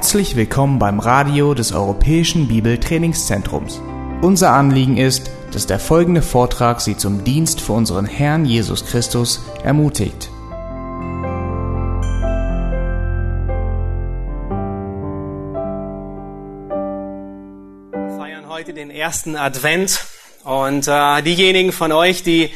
Herzlich willkommen beim Radio des Europäischen Bibeltrainingszentrums. Unser Anliegen ist, dass der folgende Vortrag Sie zum Dienst für unseren Herrn Jesus Christus ermutigt. Wir feiern heute den ersten Advent und äh, diejenigen von euch, die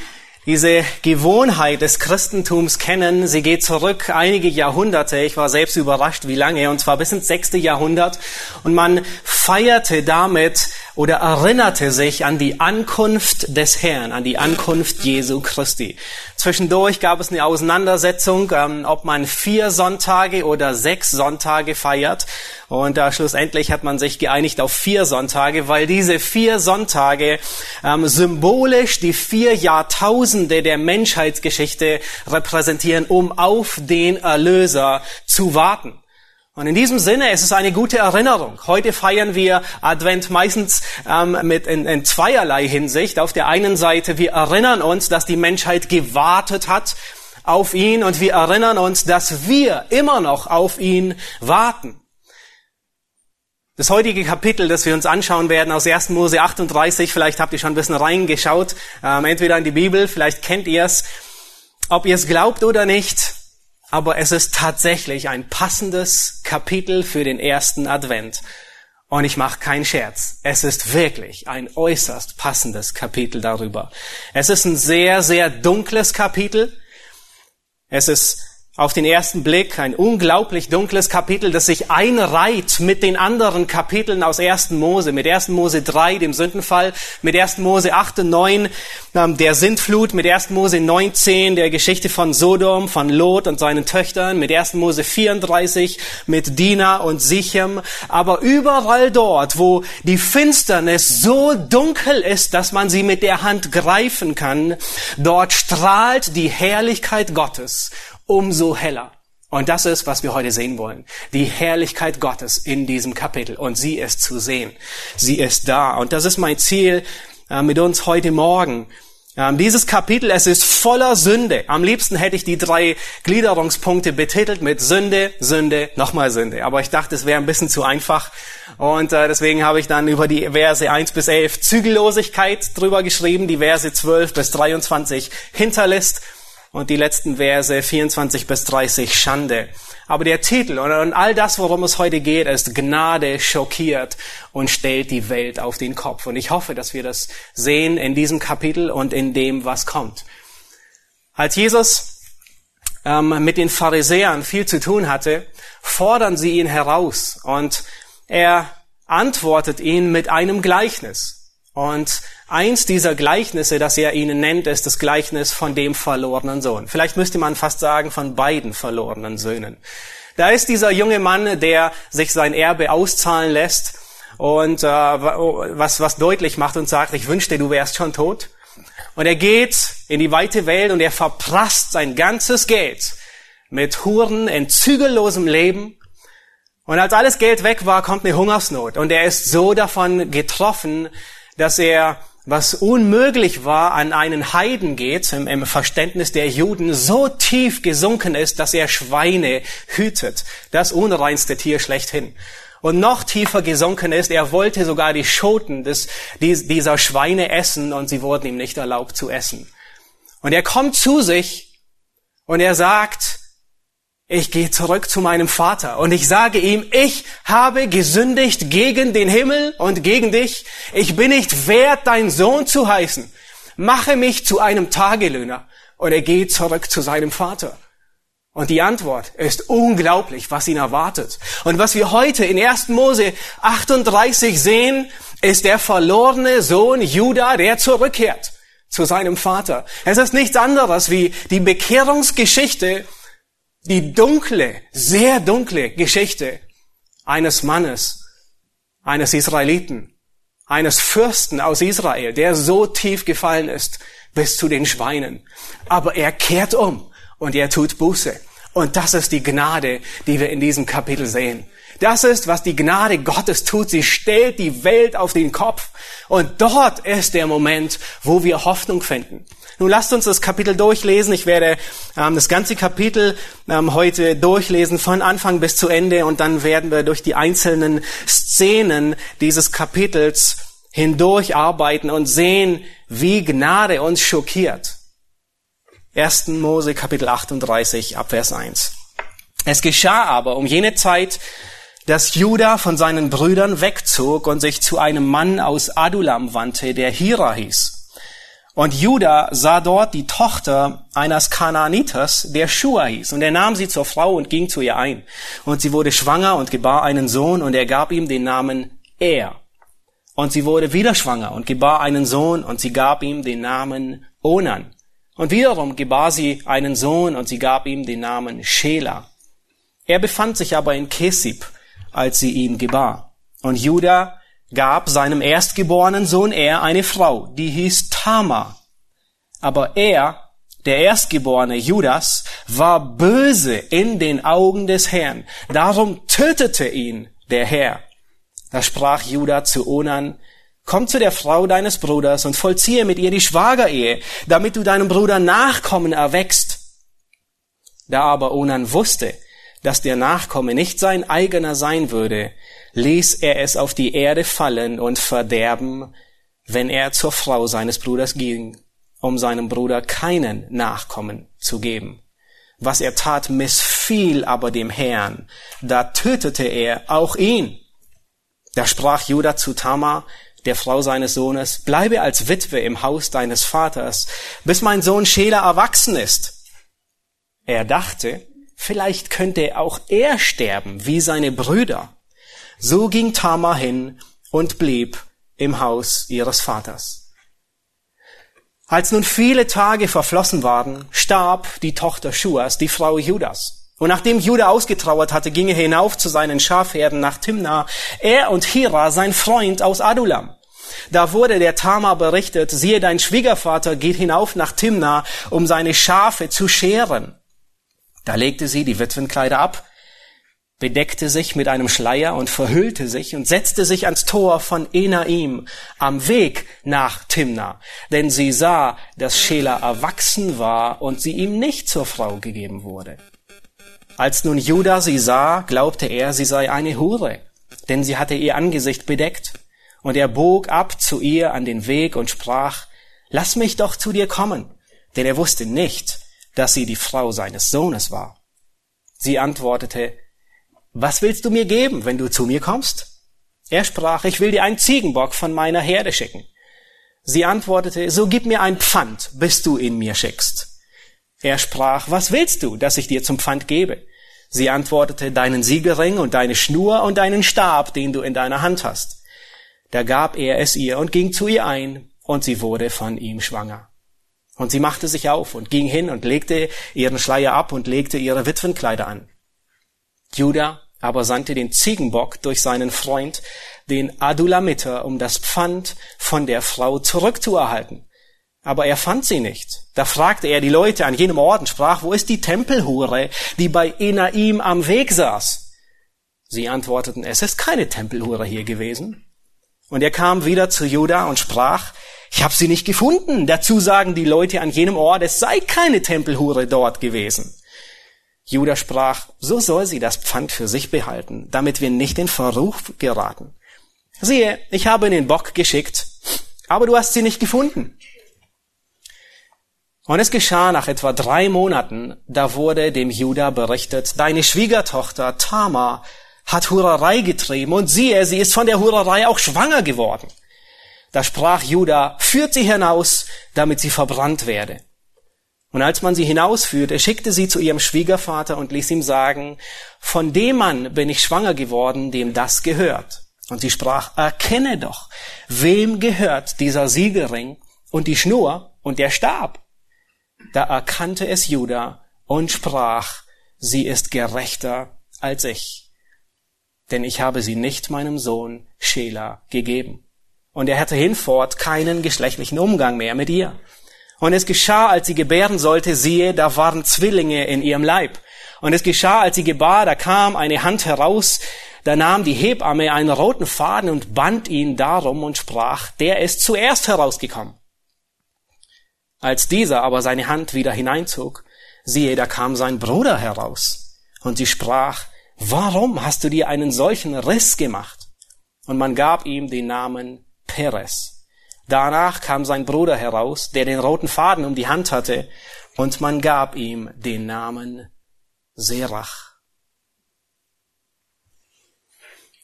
diese Gewohnheit des Christentums kennen. Sie geht zurück einige Jahrhunderte. Ich war selbst überrascht, wie lange, und zwar bis ins sechste Jahrhundert. Und man feierte damit oder erinnerte sich an die Ankunft des Herrn, an die Ankunft Jesu Christi. Zwischendurch gab es eine Auseinandersetzung, ähm, ob man vier Sonntage oder sechs Sonntage feiert. Und da schlussendlich hat man sich geeinigt auf vier Sonntage, weil diese vier Sonntage ähm, symbolisch die vier Jahrtausende der Menschheitsgeschichte repräsentieren, um auf den Erlöser zu warten. Und in diesem Sinne ist es eine gute Erinnerung. Heute feiern wir Advent meistens ähm, mit in, in zweierlei Hinsicht. Auf der einen Seite, wir erinnern uns, dass die Menschheit gewartet hat auf ihn und wir erinnern uns, dass wir immer noch auf ihn warten. Das heutige Kapitel, das wir uns anschauen werden aus 1. Mose 38, vielleicht habt ihr schon ein bisschen reingeschaut, ähm, entweder in die Bibel, vielleicht kennt ihr es. Ob ihr es glaubt oder nicht, aber es ist tatsächlich ein passendes Kapitel für den ersten Advent. Und ich mache keinen Scherz. Es ist wirklich ein äußerst passendes Kapitel darüber. Es ist ein sehr, sehr dunkles Kapitel. Es ist auf den ersten Blick ein unglaublich dunkles Kapitel, das sich einreiht mit den anderen Kapiteln aus 1. Mose, mit 1. Mose 3, dem Sündenfall, mit 1. Mose 8 und 9, ähm, der Sintflut, mit 1. Mose 19, der Geschichte von Sodom, von Lot und seinen Töchtern, mit 1. Mose 34, mit Dina und Sichem. Aber überall dort, wo die Finsternis so dunkel ist, dass man sie mit der Hand greifen kann, dort strahlt die Herrlichkeit Gottes umso heller. Und das ist, was wir heute sehen wollen. Die Herrlichkeit Gottes in diesem Kapitel. Und sie ist zu sehen. Sie ist da. Und das ist mein Ziel äh, mit uns heute Morgen. Ähm, dieses Kapitel, es ist voller Sünde. Am liebsten hätte ich die drei Gliederungspunkte betitelt mit Sünde, Sünde, nochmal Sünde. Aber ich dachte, es wäre ein bisschen zu einfach. Und äh, deswegen habe ich dann über die Verse 1 bis 11 Zügellosigkeit drüber geschrieben, die Verse 12 bis 23 Hinterlist und die letzten Verse 24 bis 30 Schande. Aber der Titel und all das, worum es heute geht, ist Gnade schockiert und stellt die Welt auf den Kopf. Und ich hoffe, dass wir das sehen in diesem Kapitel und in dem, was kommt. Als Jesus ähm, mit den Pharisäern viel zu tun hatte, fordern sie ihn heraus und er antwortet ihnen mit einem Gleichnis. Und eins dieser Gleichnisse, das er ihnen nennt, ist das Gleichnis von dem verlorenen Sohn. Vielleicht müsste man fast sagen von beiden verlorenen Söhnen. Da ist dieser junge Mann, der sich sein Erbe auszahlen lässt und äh, was, was deutlich macht und sagt, ich wünschte, du wärst schon tot. Und er geht in die weite Welt und er verprasst sein ganzes Geld mit Huren in zügellosem Leben. Und als alles Geld weg war, kommt eine Hungersnot. Und er ist so davon getroffen, dass er, was unmöglich war, an einen Heiden geht, im, Verständnis der Juden, so tief gesunken ist, dass er Schweine hütet. Das unreinste Tier schlechthin. Und noch tiefer gesunken ist, er wollte sogar die Schoten des, dieser Schweine essen und sie wurden ihm nicht erlaubt zu essen. Und er kommt zu sich und er sagt, ich gehe zurück zu meinem Vater und ich sage ihm, ich habe gesündigt gegen den Himmel und gegen dich. Ich bin nicht wert, dein Sohn zu heißen. Mache mich zu einem Tagelöhner. Und er geht zurück zu seinem Vater. Und die Antwort ist unglaublich, was ihn erwartet. Und was wir heute in 1. Mose 38 sehen, ist der verlorene Sohn Judah, der zurückkehrt zu seinem Vater. Es ist nichts anderes wie die Bekehrungsgeschichte die dunkle, sehr dunkle Geschichte eines Mannes, eines Israeliten, eines Fürsten aus Israel, der so tief gefallen ist bis zu den Schweinen. Aber er kehrt um und er tut Buße. Und das ist die Gnade, die wir in diesem Kapitel sehen. Das ist, was die Gnade Gottes tut. Sie stellt die Welt auf den Kopf. Und dort ist der Moment, wo wir Hoffnung finden. Nun lasst uns das Kapitel durchlesen. Ich werde ähm, das ganze Kapitel ähm, heute durchlesen, von Anfang bis zu Ende, und dann werden wir durch die einzelnen Szenen dieses Kapitels hindurcharbeiten und sehen, wie Gnade uns schockiert. 1. Mose Kapitel 38 Abvers 1. Es geschah aber um jene Zeit, dass Judah von seinen Brüdern wegzog und sich zu einem Mann aus Adulam wandte, der Hira hieß. Und Judah sah dort die Tochter eines Kanaaniters, der Shua hieß. Und er nahm sie zur Frau und ging zu ihr ein. Und sie wurde schwanger und gebar einen Sohn und er gab ihm den Namen Er. Und sie wurde wieder schwanger und gebar einen Sohn und sie gab ihm den Namen Onan. Und wiederum gebar sie einen Sohn und sie gab ihm den Namen Shela. Er befand sich aber in Kesib, als sie ihn gebar. Und Judah gab seinem erstgeborenen Sohn er eine Frau, die hieß Tama. Aber er, der Erstgeborene Judas, war böse in den Augen des Herrn. Darum tötete ihn der Herr. Da sprach Judah zu Onan, Komm zu der Frau deines Bruders und vollziehe mit ihr die Schwagerehe, damit du deinem Bruder Nachkommen erwächst. Da aber Onan wusste, dass der Nachkomme nicht sein eigener sein würde, ließ er es auf die Erde fallen und verderben, wenn er zur Frau seines Bruders ging, um seinem Bruder keinen Nachkommen zu geben. Was er tat, missfiel aber dem Herrn. Da tötete er auch ihn. Da sprach Judah zu Tamar, der Frau seines Sohnes, bleibe als Witwe im Haus deines Vaters, bis mein Sohn Schela erwachsen ist. Er dachte, vielleicht könnte auch er sterben wie seine Brüder. So ging Tamar hin und blieb im Haus ihres Vaters. Als nun viele Tage verflossen waren, starb die Tochter Schuas, die Frau Judas. Und nachdem Judah ausgetrauert hatte, ging er hinauf zu seinen Schafherden nach Timna, er und Hira, sein Freund aus Adulam. Da wurde der Tamar berichtet, siehe, dein Schwiegervater geht hinauf nach Timna, um seine Schafe zu scheren. Da legte sie die Witwenkleider ab, bedeckte sich mit einem Schleier und verhüllte sich und setzte sich ans Tor von Enaim am Weg nach Timna, denn sie sah, dass Schela erwachsen war und sie ihm nicht zur Frau gegeben wurde. Als nun Judah sie sah, glaubte er, sie sei eine Hure, denn sie hatte ihr Angesicht bedeckt. Und er bog ab zu ihr an den Weg und sprach, Lass mich doch zu dir kommen, denn er wusste nicht, dass sie die Frau seines Sohnes war. Sie antwortete, was willst du mir geben, wenn du zu mir kommst? Er sprach, ich will dir einen Ziegenbock von meiner Herde schicken. Sie antwortete, so gib mir ein Pfand, bis du ihn mir schickst. Er sprach, was willst du, dass ich dir zum Pfand gebe? Sie antwortete, deinen Siegelring und deine Schnur und deinen Stab, den du in deiner Hand hast. Da gab er es ihr und ging zu ihr ein, und sie wurde von ihm schwanger. Und sie machte sich auf und ging hin und legte ihren Schleier ab und legte ihre Witwenkleider an. Judah aber sandte den Ziegenbock durch seinen Freund, den Adulamiter, um das Pfand von der Frau zurückzuerhalten. Aber er fand sie nicht. Da fragte er die Leute an jenem Ort und sprach, wo ist die Tempelhure, die bei Enaim am Weg saß? Sie antworteten, es ist keine Tempelhure hier gewesen. Und er kam wieder zu Judah und sprach, ich habe sie nicht gefunden. Dazu sagen die Leute an jenem Ort, es sei keine Tempelhure dort gewesen. Judah sprach, so soll sie das Pfand für sich behalten, damit wir nicht in Verruch geraten. Siehe, ich habe den Bock geschickt, aber du hast sie nicht gefunden. Und es geschah nach etwa drei Monaten, da wurde dem Judah berichtet, deine Schwiegertochter Tamar hat Hurerei getrieben und siehe, sie ist von der Hurerei auch schwanger geworden. Da sprach Judah, führt sie hinaus, damit sie verbrannt werde. Und als man sie hinausführte, schickte sie zu ihrem Schwiegervater und ließ ihm sagen, von dem Mann bin ich schwanger geworden, dem das gehört. Und sie sprach, erkenne doch, wem gehört dieser Siegelring und die Schnur und der Stab? Da erkannte es Judah und sprach, sie ist gerechter als ich. Denn ich habe sie nicht meinem Sohn Schela gegeben. Und er hatte hinfort keinen geschlechtlichen Umgang mehr mit ihr. Und es geschah, als sie gebären sollte, siehe, da waren Zwillinge in ihrem Leib. Und es geschah, als sie gebar, da kam eine Hand heraus, da nahm die Hebamme einen roten Faden und band ihn darum und sprach, der ist zuerst herausgekommen. Als dieser aber seine Hand wieder hineinzog, siehe, da kam sein Bruder heraus. Und sie sprach, warum hast du dir einen solchen Riss gemacht? Und man gab ihm den Namen Peres. Danach kam sein Bruder heraus, der den roten Faden um die Hand hatte, und man gab ihm den Namen Serach.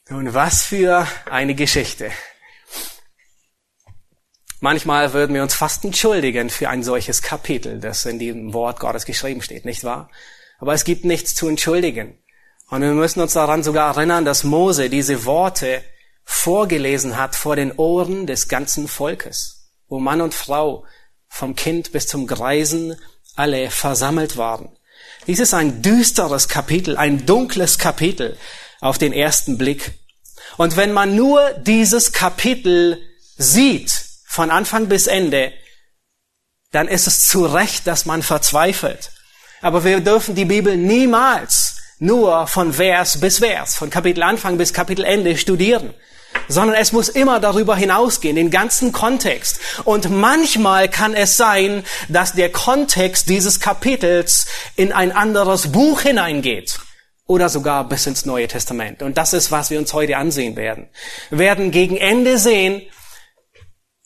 Nun, was für eine Geschichte. Manchmal würden wir uns fast entschuldigen für ein solches Kapitel, das in dem Wort Gottes geschrieben steht, nicht wahr? Aber es gibt nichts zu entschuldigen. Und wir müssen uns daran sogar erinnern, dass Mose diese Worte vorgelesen hat vor den Ohren des ganzen Volkes, wo Mann und Frau vom Kind bis zum Greisen alle versammelt waren. Dies ist ein düsteres Kapitel, ein dunkles Kapitel auf den ersten Blick. Und wenn man nur dieses Kapitel sieht, von Anfang bis Ende, dann ist es zu Recht, dass man verzweifelt. Aber wir dürfen die Bibel niemals nur von Vers bis Vers, von Kapitel Anfang bis Kapitel Ende studieren, sondern es muss immer darüber hinausgehen, den ganzen Kontext. Und manchmal kann es sein, dass der Kontext dieses Kapitels in ein anderes Buch hineingeht oder sogar bis ins Neue Testament. Und das ist, was wir uns heute ansehen werden. Wir werden gegen Ende sehen,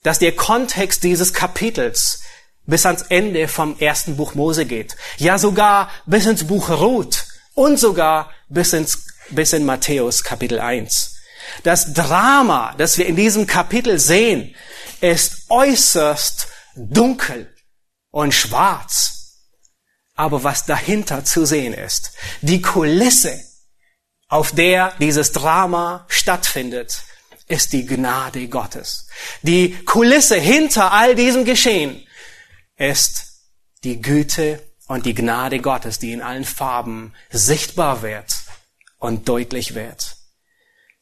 dass der Kontext dieses Kapitels bis ans Ende vom ersten Buch Mose geht. Ja, sogar bis ins Buch Ruth und sogar bis ins, bis in Matthäus Kapitel 1. Das Drama, das wir in diesem Kapitel sehen, ist äußerst dunkel und schwarz. Aber was dahinter zu sehen ist, die Kulisse, auf der dieses Drama stattfindet, ist die Gnade Gottes. Die Kulisse hinter all diesem Geschehen ist die Güte und die Gnade Gottes, die in allen Farben sichtbar wird und deutlich wird.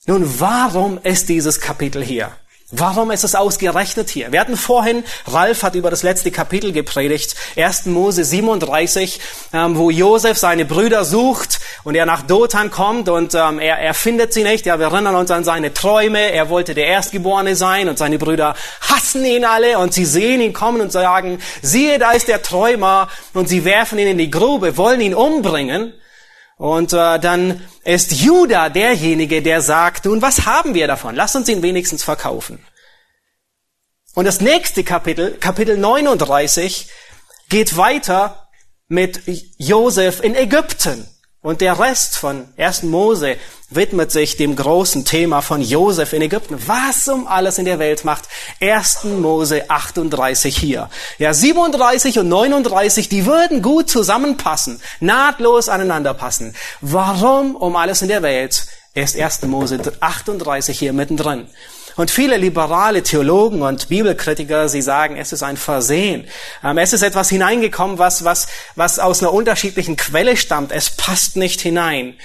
Nun, warum ist dieses Kapitel hier? Warum ist es ausgerechnet hier? Wir hatten vorhin, Ralf hat über das letzte Kapitel gepredigt, 1. Mose 37, ähm, wo Josef seine Brüder sucht und er nach Dothan kommt und ähm, er, er findet sie nicht. Ja, wir erinnern uns an seine Träume. Er wollte der Erstgeborene sein und seine Brüder hassen ihn alle und sie sehen ihn kommen und sagen, siehe, da ist der Träumer und sie werfen ihn in die Grube, wollen ihn umbringen. Und äh, dann ist Judah derjenige, der sagt, nun, was haben wir davon? Lass uns ihn wenigstens verkaufen. Und das nächste Kapitel, Kapitel 39, geht weiter mit Josef in Ägypten. Und der Rest von 1. Mose widmet sich dem großen Thema von Josef in Ägypten. Was um alles in der Welt macht 1. Mose 38 hier. Ja, 37 und 39, die würden gut zusammenpassen, nahtlos aneinander passen. Warum um alles in der Welt ist 1. Mose 38 hier mittendrin? Und viele liberale Theologen und Bibelkritiker, sie sagen, es ist ein Versehen. Ähm, es ist etwas hineingekommen, was, was, was aus einer unterschiedlichen Quelle stammt. Es passt nicht hinein.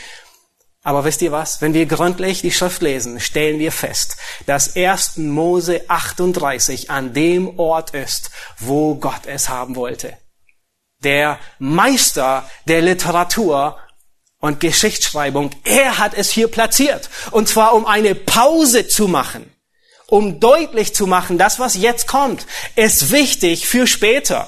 Aber wisst ihr was? Wenn wir gründlich die Schrift lesen, stellen wir fest, dass 1. Mose 38 an dem Ort ist, wo Gott es haben wollte. Der Meister der Literatur und Geschichtsschreibung, er hat es hier platziert. Und zwar um eine Pause zu machen um deutlich zu machen, das, was jetzt kommt, ist wichtig für später.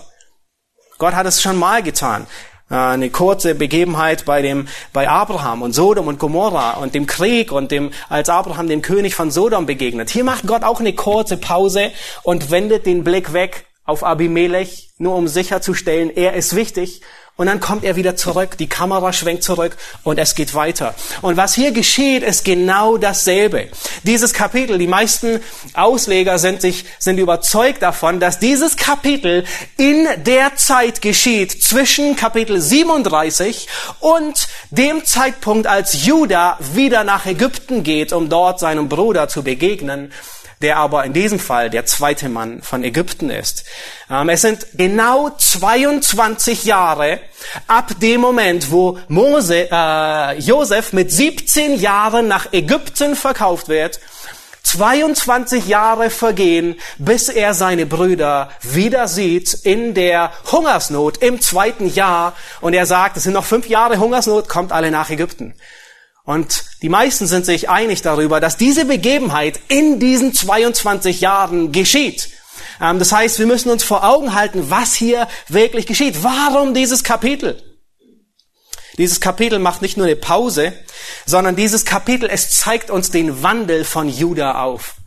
Gott hat es schon mal getan. Äh, eine kurze Begebenheit bei dem, bei Abraham und Sodom und Gomorra und dem Krieg und dem, als Abraham dem König von Sodom begegnet. Hier macht Gott auch eine kurze Pause und wendet den Blick weg auf Abimelech, nur um sicherzustellen, er ist wichtig und dann kommt er wieder zurück, die Kamera schwenkt zurück und es geht weiter. Und was hier geschieht, ist genau dasselbe. Dieses Kapitel, die meisten Ausleger sind sich, sind überzeugt davon, dass dieses Kapitel in der Zeit geschieht zwischen Kapitel 37 und dem Zeitpunkt, als Judah wieder nach Ägypten geht, um dort seinem Bruder zu begegnen der aber in diesem Fall der zweite Mann von Ägypten ist. Ähm, es sind genau 22 Jahre ab dem Moment, wo Mose, äh, Josef mit 17 Jahren nach Ägypten verkauft wird, 22 Jahre vergehen, bis er seine Brüder wieder sieht in der Hungersnot im zweiten Jahr. Und er sagt, es sind noch fünf Jahre Hungersnot, kommt alle nach Ägypten. Und die meisten sind sich einig darüber, dass diese Begebenheit in diesen 22 Jahren geschieht. Ähm, das heißt, wir müssen uns vor Augen halten, was hier wirklich geschieht. Warum dieses Kapitel? Dieses Kapitel macht nicht nur eine Pause, sondern dieses Kapitel, es zeigt uns den Wandel von Juda auf.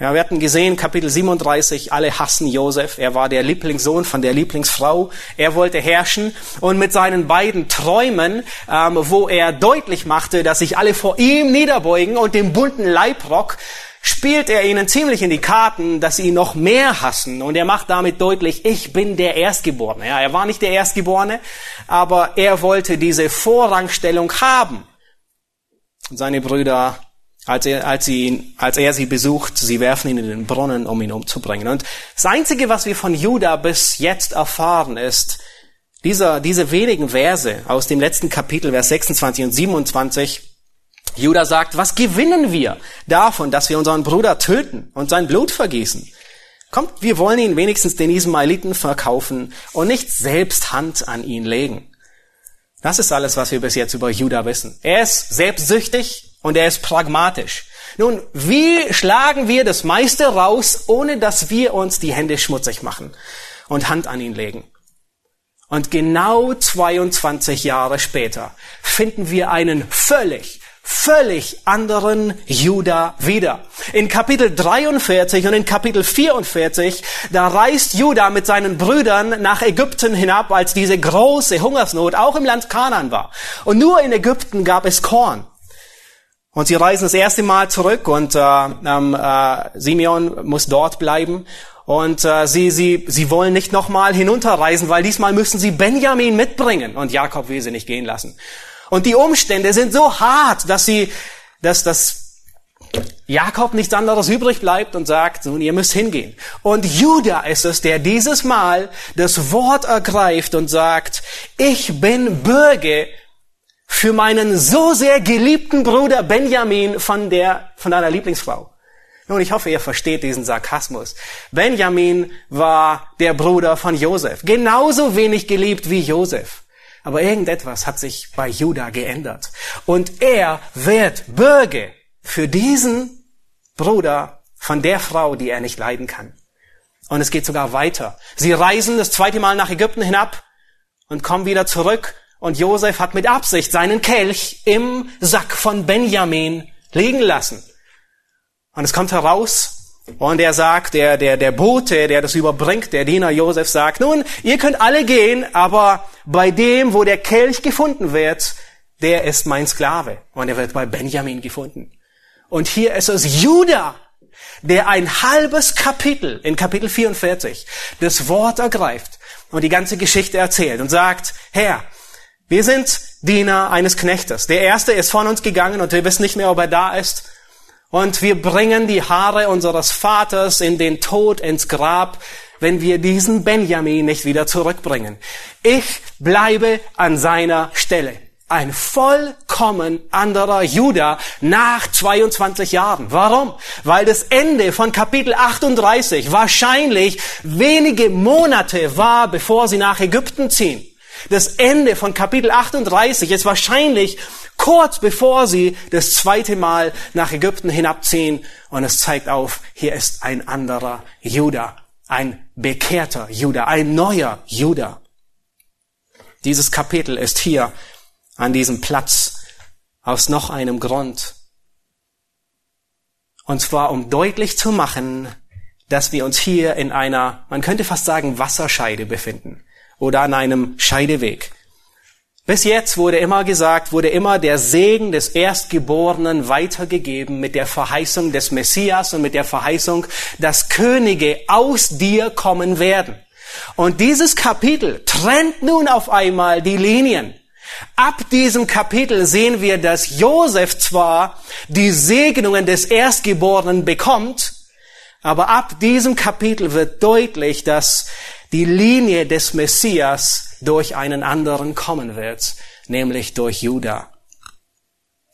Ja, wir hatten gesehen, Kapitel 37, alle hassen Josef. Er war der Lieblingssohn von der Lieblingsfrau. Er wollte herrschen und mit seinen beiden Träumen, ähm, wo er deutlich machte, dass sich alle vor ihm niederbeugen und dem bunten Leibrock, spielt er ihnen ziemlich in die Karten, dass sie ihn noch mehr hassen. Und er macht damit deutlich, ich bin der Erstgeborene. Ja, er war nicht der Erstgeborene, aber er wollte diese Vorrangstellung haben. Und seine Brüder, als er, als, sie, als er sie besucht, sie werfen ihn in den Brunnen, um ihn umzubringen. Und das Einzige, was wir von Judah bis jetzt erfahren, ist, dieser, diese wenigen Verse aus dem letzten Kapitel, Vers 26 und 27, Judah sagt, was gewinnen wir davon, dass wir unseren Bruder töten und sein Blut vergießen? Kommt, wir wollen ihn wenigstens den Ismaeliten verkaufen und nicht selbst Hand an ihn legen. Das ist alles, was wir bis jetzt über Judah wissen. Er ist selbstsüchtig und er ist pragmatisch. Nun, wie schlagen wir das meiste raus, ohne dass wir uns die Hände schmutzig machen und Hand an ihn legen? Und genau 22 Jahre später finden wir einen völlig völlig anderen Juda wieder. In Kapitel 43 und in Kapitel 44, da reist Juda mit seinen Brüdern nach Ägypten hinab, als diese große Hungersnot auch im Land Kanaan war. Und nur in Ägypten gab es Korn. Und sie reisen das erste Mal zurück und äh, äh, Simeon muss dort bleiben. Und äh, sie, sie, sie wollen nicht nochmal hinunterreisen, weil diesmal müssen sie Benjamin mitbringen. Und Jakob will sie nicht gehen lassen. Und die Umstände sind so hart, dass sie, dass das Jakob nichts anderes übrig bleibt und sagt, nun, ihr müsst hingehen. Und Judah ist es, der dieses Mal das Wort ergreift und sagt, ich bin Bürger für meinen so sehr geliebten Bruder Benjamin von der, von deiner Lieblingsfrau. Nun, ich hoffe, ihr versteht diesen Sarkasmus. Benjamin war der Bruder von Josef. Genauso wenig geliebt wie Josef. Aber irgendetwas hat sich bei Judah geändert. Und er wird Bürger für diesen Bruder von der Frau, die er nicht leiden kann. Und es geht sogar weiter. Sie reisen das zweite Mal nach Ägypten hinab und kommen wieder zurück. Und Josef hat mit Absicht seinen Kelch im Sack von Benjamin liegen lassen. Und es kommt heraus, und er sagt, der, der, der Bote, der das überbringt, der Diener Josef sagt, nun, ihr könnt alle gehen, aber bei dem, wo der Kelch gefunden wird, der ist mein Sklave. Und er wird bei Benjamin gefunden. Und hier ist es Judah, der ein halbes Kapitel, in Kapitel 44, das Wort ergreift und die ganze Geschichte erzählt und sagt, Herr, wir sind Diener eines Knechtes. Der erste ist von uns gegangen und wir wissen nicht mehr, ob er da ist. Und wir bringen die Haare unseres Vaters in den Tod, ins Grab, wenn wir diesen Benjamin nicht wieder zurückbringen. Ich bleibe an seiner Stelle. Ein vollkommen anderer Judah nach 22 Jahren. Warum? Weil das Ende von Kapitel 38 wahrscheinlich wenige Monate war, bevor sie nach Ägypten ziehen. Das Ende von Kapitel 38 ist wahrscheinlich kurz bevor sie das zweite Mal nach Ägypten hinabziehen. Und es zeigt auf, hier ist ein anderer Judah, ein bekehrter Judah, ein neuer Judah. Dieses Kapitel ist hier an diesem Platz aus noch einem Grund. Und zwar, um deutlich zu machen, dass wir uns hier in einer, man könnte fast sagen, Wasserscheide befinden oder an einem Scheideweg. Bis jetzt wurde immer gesagt, wurde immer der Segen des Erstgeborenen weitergegeben mit der Verheißung des Messias und mit der Verheißung, dass Könige aus dir kommen werden. Und dieses Kapitel trennt nun auf einmal die Linien. Ab diesem Kapitel sehen wir, dass Josef zwar die Segnungen des Erstgeborenen bekommt, aber ab diesem Kapitel wird deutlich, dass die Linie des Messias durch einen anderen kommen wird, nämlich durch Juda.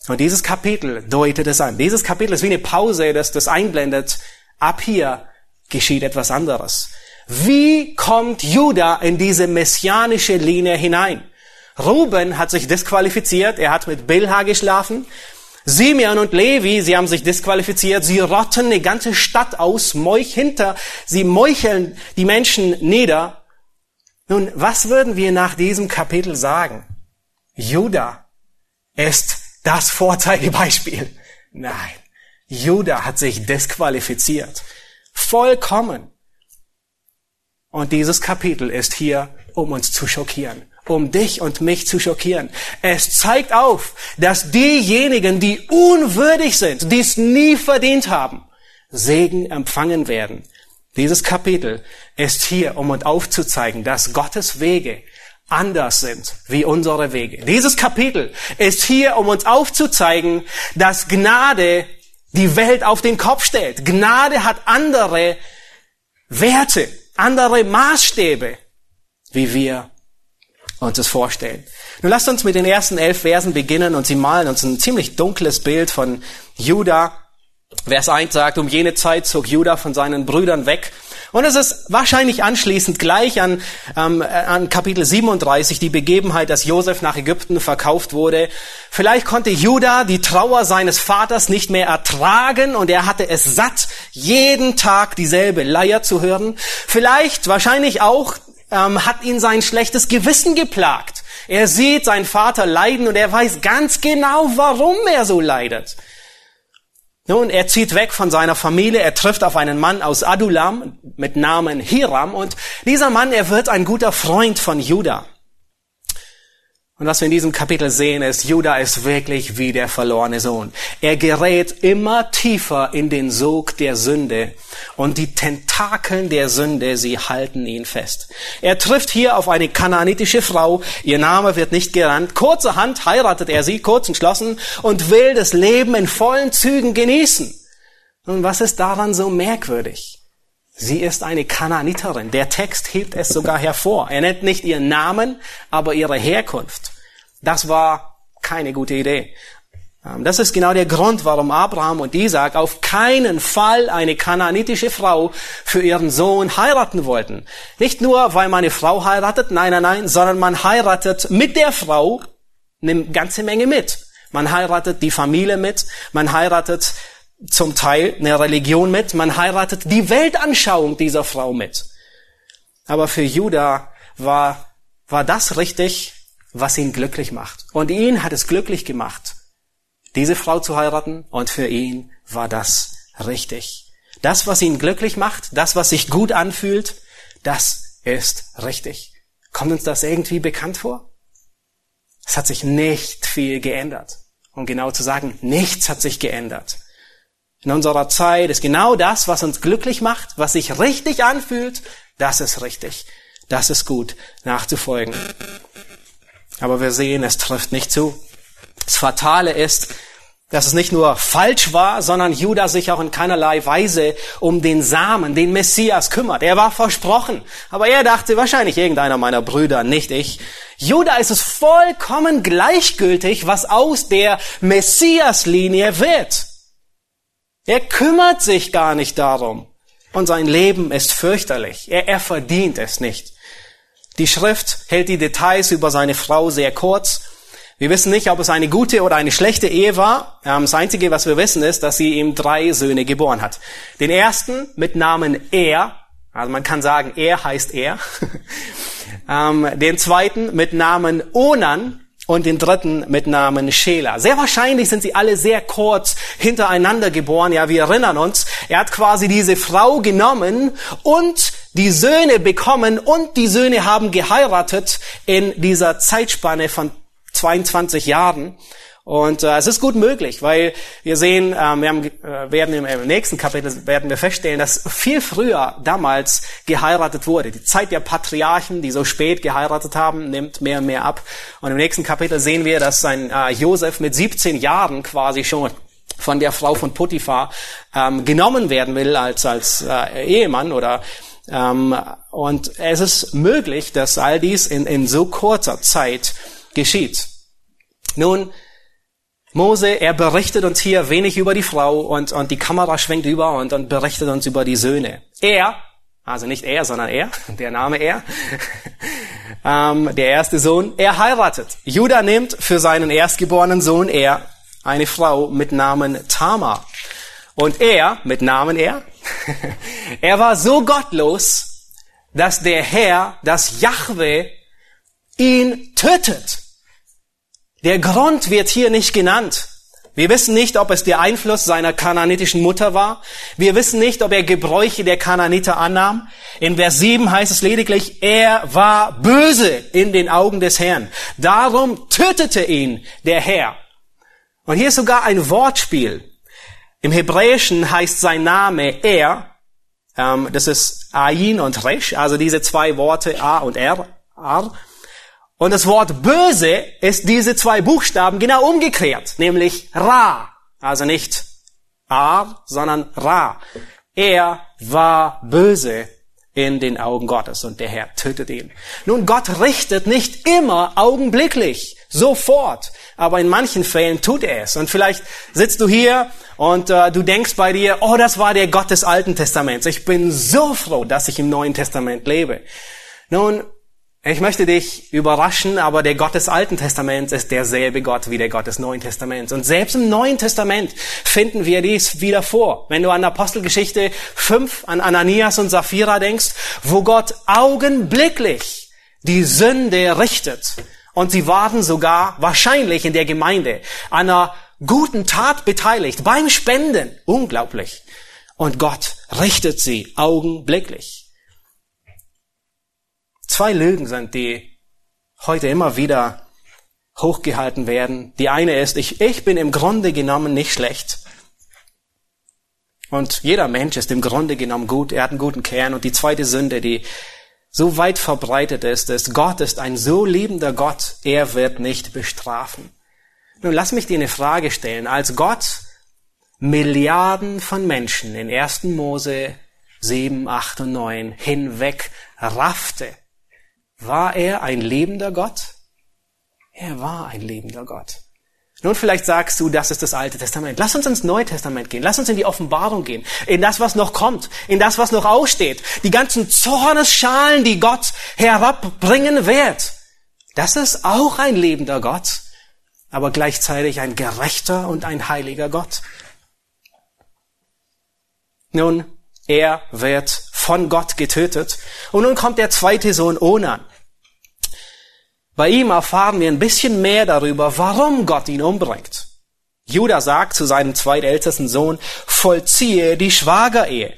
Und dieses Kapitel deutet es an. Dieses Kapitel ist wie eine Pause, das das einblendet. Ab hier geschieht etwas anderes. Wie kommt Judah in diese messianische Linie hinein? Ruben hat sich disqualifiziert, er hat mit Bilha geschlafen. Simeon und Levi, sie haben sich disqualifiziert, sie rotten eine ganze Stadt aus, meuch hinter, sie meucheln die Menschen nieder. Nun, was würden wir nach diesem Kapitel sagen? Judah ist das Vorzeigebeispiel. Nein, Judah hat sich disqualifiziert. Vollkommen. Und dieses Kapitel ist hier, um uns zu schockieren, um dich und mich zu schockieren. Es zeigt auf, dass diejenigen, die unwürdig sind, die es nie verdient haben, Segen empfangen werden. Dieses Kapitel ist hier, um uns aufzuzeigen, dass Gottes Wege anders sind wie unsere Wege. Dieses Kapitel ist hier, um uns aufzuzeigen, dass Gnade die Welt auf den Kopf stellt. Gnade hat andere Werte andere Maßstäbe, wie wir uns das vorstellen. Nun lasst uns mit den ersten elf Versen beginnen und sie malen uns ein ziemlich dunkles Bild von Judah. Vers 1 sagt, um jene Zeit zog Judah von seinen Brüdern weg und es ist wahrscheinlich anschließend gleich an, ähm, an Kapitel 37 die Begebenheit, dass Josef nach Ägypten verkauft wurde. Vielleicht konnte Judah die Trauer seines Vaters nicht mehr ertragen und er hatte es satt, jeden Tag dieselbe Leier zu hören. Vielleicht, wahrscheinlich auch, ähm, hat ihn sein schlechtes Gewissen geplagt. Er sieht seinen Vater leiden und er weiß ganz genau, warum er so leidet. Nun, er zieht weg von seiner Familie, er trifft auf einen Mann aus Adulam mit Namen Hiram und dieser Mann, er wird ein guter Freund von Judah. Und was wir in diesem Kapitel sehen, ist, Judah ist wirklich wie der verlorene Sohn. Er gerät immer tiefer in den Sog der Sünde und die Tentakeln der Sünde, sie halten ihn fest. Er trifft hier auf eine kananitische Frau, ihr Name wird nicht gerannt. Kurzerhand heiratet er sie, kurz entschlossen, und will das Leben in vollen Zügen genießen. Und was ist daran so merkwürdig? Sie ist eine Kananiterin. Der Text hebt es sogar hervor. Er nennt nicht ihren Namen, aber ihre Herkunft. Das war keine gute Idee. Ähm, das ist genau der Grund, warum Abraham und Isaac auf keinen Fall eine kananitische Frau für ihren Sohn heiraten wollten. Nicht nur, weil man eine Frau heiratet, nein, nein, nein, sondern man heiratet mit der Frau eine ganze Menge mit. Man heiratet die Familie mit, man heiratet zum Teil eine Religion mit, man heiratet die Weltanschauung dieser Frau mit. Aber für Judah war, war das richtig, was ihn glücklich macht. Und ihn hat es glücklich gemacht, diese Frau zu heiraten, und für ihn war das richtig. Das, was ihn glücklich macht, das, was sich gut anfühlt, das ist richtig. Kommt uns das irgendwie bekannt vor? Es hat sich nicht viel geändert. Um genau zu sagen, nichts hat sich geändert in unserer Zeit ist genau das, was uns glücklich macht, was sich richtig anfühlt, das ist richtig. Das ist gut nachzufolgen. Aber wir sehen, es trifft nicht zu. Das Fatale ist, dass es nicht nur falsch war, sondern Judah sich auch in keinerlei Weise um den Samen, den Messias kümmert. Er war versprochen. Aber er dachte wahrscheinlich irgendeiner meiner Brüder, nicht ich. Judah ist es vollkommen gleichgültig, was aus der Messias-Linie wird. Er kümmert sich gar nicht darum. Und sein Leben ist fürchterlich. Er, er verdient es nicht. Die Schrift hält die Details über seine Frau sehr kurz. Wir wissen nicht, ob es eine gute oder eine schlechte Ehe war. Ähm, das Einzige, was wir wissen, ist, dass sie ihm drei Söhne geboren hat. Den ersten mit Namen Er, also man kann sagen, er heißt er. Ähm, den zweiten mit Namen Onan, und den dritten mit Namen Schela. Sehr wahrscheinlich sind sie alle sehr kurz hintereinander geboren. Ja, wir erinnern uns, er hat quasi diese Frau genommen und die Söhne bekommen und die Söhne haben geheiratet in dieser Zeitspanne von 22 Jahren. Und äh, es ist gut möglich, weil wir sehen, äh, wir haben, äh, werden im, im nächsten Kapitel werden wir feststellen, dass viel früher damals geheiratet wurde. Die Zeit der Patriarchen, die so spät geheiratet haben, nimmt mehr und mehr ab. Und im nächsten Kapitel sehen wir, dass sein äh, Josef mit 17 Jahren quasi schon von der Frau von Potiphar ähm, genommen werden will als als äh, Ehemann oder ähm, und es ist möglich, dass all dies in, in so kurzer Zeit geschieht. Nun, Mose, er berichtet uns hier wenig über die Frau und, und die Kamera schwenkt über und, und berichtet uns über die Söhne. Er, also nicht er, sondern er, der Name er, ähm, der erste Sohn, er heiratet. Judah nimmt für seinen erstgeborenen Sohn er eine Frau mit Namen Tamar. Und er, mit Namen er, er war so gottlos, dass der Herr, das Jahwe, ihn tötet. Der Grund wird hier nicht genannt. Wir wissen nicht, ob es der Einfluss seiner kananitischen Mutter war. Wir wissen nicht, ob er Gebräuche der Kananiter annahm. In Vers 7 heißt es lediglich, er war böse in den Augen des Herrn. Darum tötete ihn der Herr. Und hier ist sogar ein Wortspiel. Im Hebräischen heißt sein Name er, ähm, das ist Ayin und Resh, also diese zwei Worte A und R, Ar. Und das Wort böse ist diese zwei Buchstaben genau umgekehrt, nämlich Ra. Also nicht Ar, sondern Ra. Er war böse in den Augen Gottes und der Herr tötet ihn. Nun, Gott richtet nicht immer augenblicklich, sofort, aber in manchen Fällen tut er es. Und vielleicht sitzt du hier und äh, du denkst bei dir, oh, das war der Gott des Alten Testaments. Ich bin so froh, dass ich im Neuen Testament lebe. Nun, ich möchte dich überraschen, aber der Gott des Alten Testaments ist derselbe Gott wie der Gott des Neuen Testaments. Und selbst im Neuen Testament finden wir dies wieder vor. Wenn du an Apostelgeschichte 5, an Ananias und Sapphira denkst, wo Gott augenblicklich die Sünde richtet. Und sie waren sogar wahrscheinlich in der Gemeinde einer guten Tat beteiligt, beim Spenden. Unglaublich. Und Gott richtet sie augenblicklich. Zwei Lügen sind, die heute immer wieder hochgehalten werden. Die eine ist, ich, ich bin im Grunde genommen nicht schlecht. Und jeder Mensch ist im Grunde genommen gut, er hat einen guten Kern. Und die zweite Sünde, die so weit verbreitet ist, ist, Gott ist ein so liebender Gott, er wird nicht bestrafen. Nun lass mich dir eine Frage stellen. Als Gott Milliarden von Menschen in 1. Mose 7, 8 und 9 hinweg raffte, war er ein lebender Gott? Er war ein lebender Gott. Nun, vielleicht sagst du, das ist das Alte Testament. Lass uns ins Neue Testament gehen. Lass uns in die Offenbarung gehen. In das, was noch kommt. In das, was noch aussteht. Die ganzen Zornesschalen, die Gott herabbringen wird. Das ist auch ein lebender Gott. Aber gleichzeitig ein gerechter und ein heiliger Gott. Nun, er wird von Gott getötet. Und nun kommt der zweite Sohn Onan. Bei ihm erfahren wir ein bisschen mehr darüber, warum Gott ihn umbringt. Judah sagt zu seinem zweitältesten Sohn, vollziehe die Schwagerehe.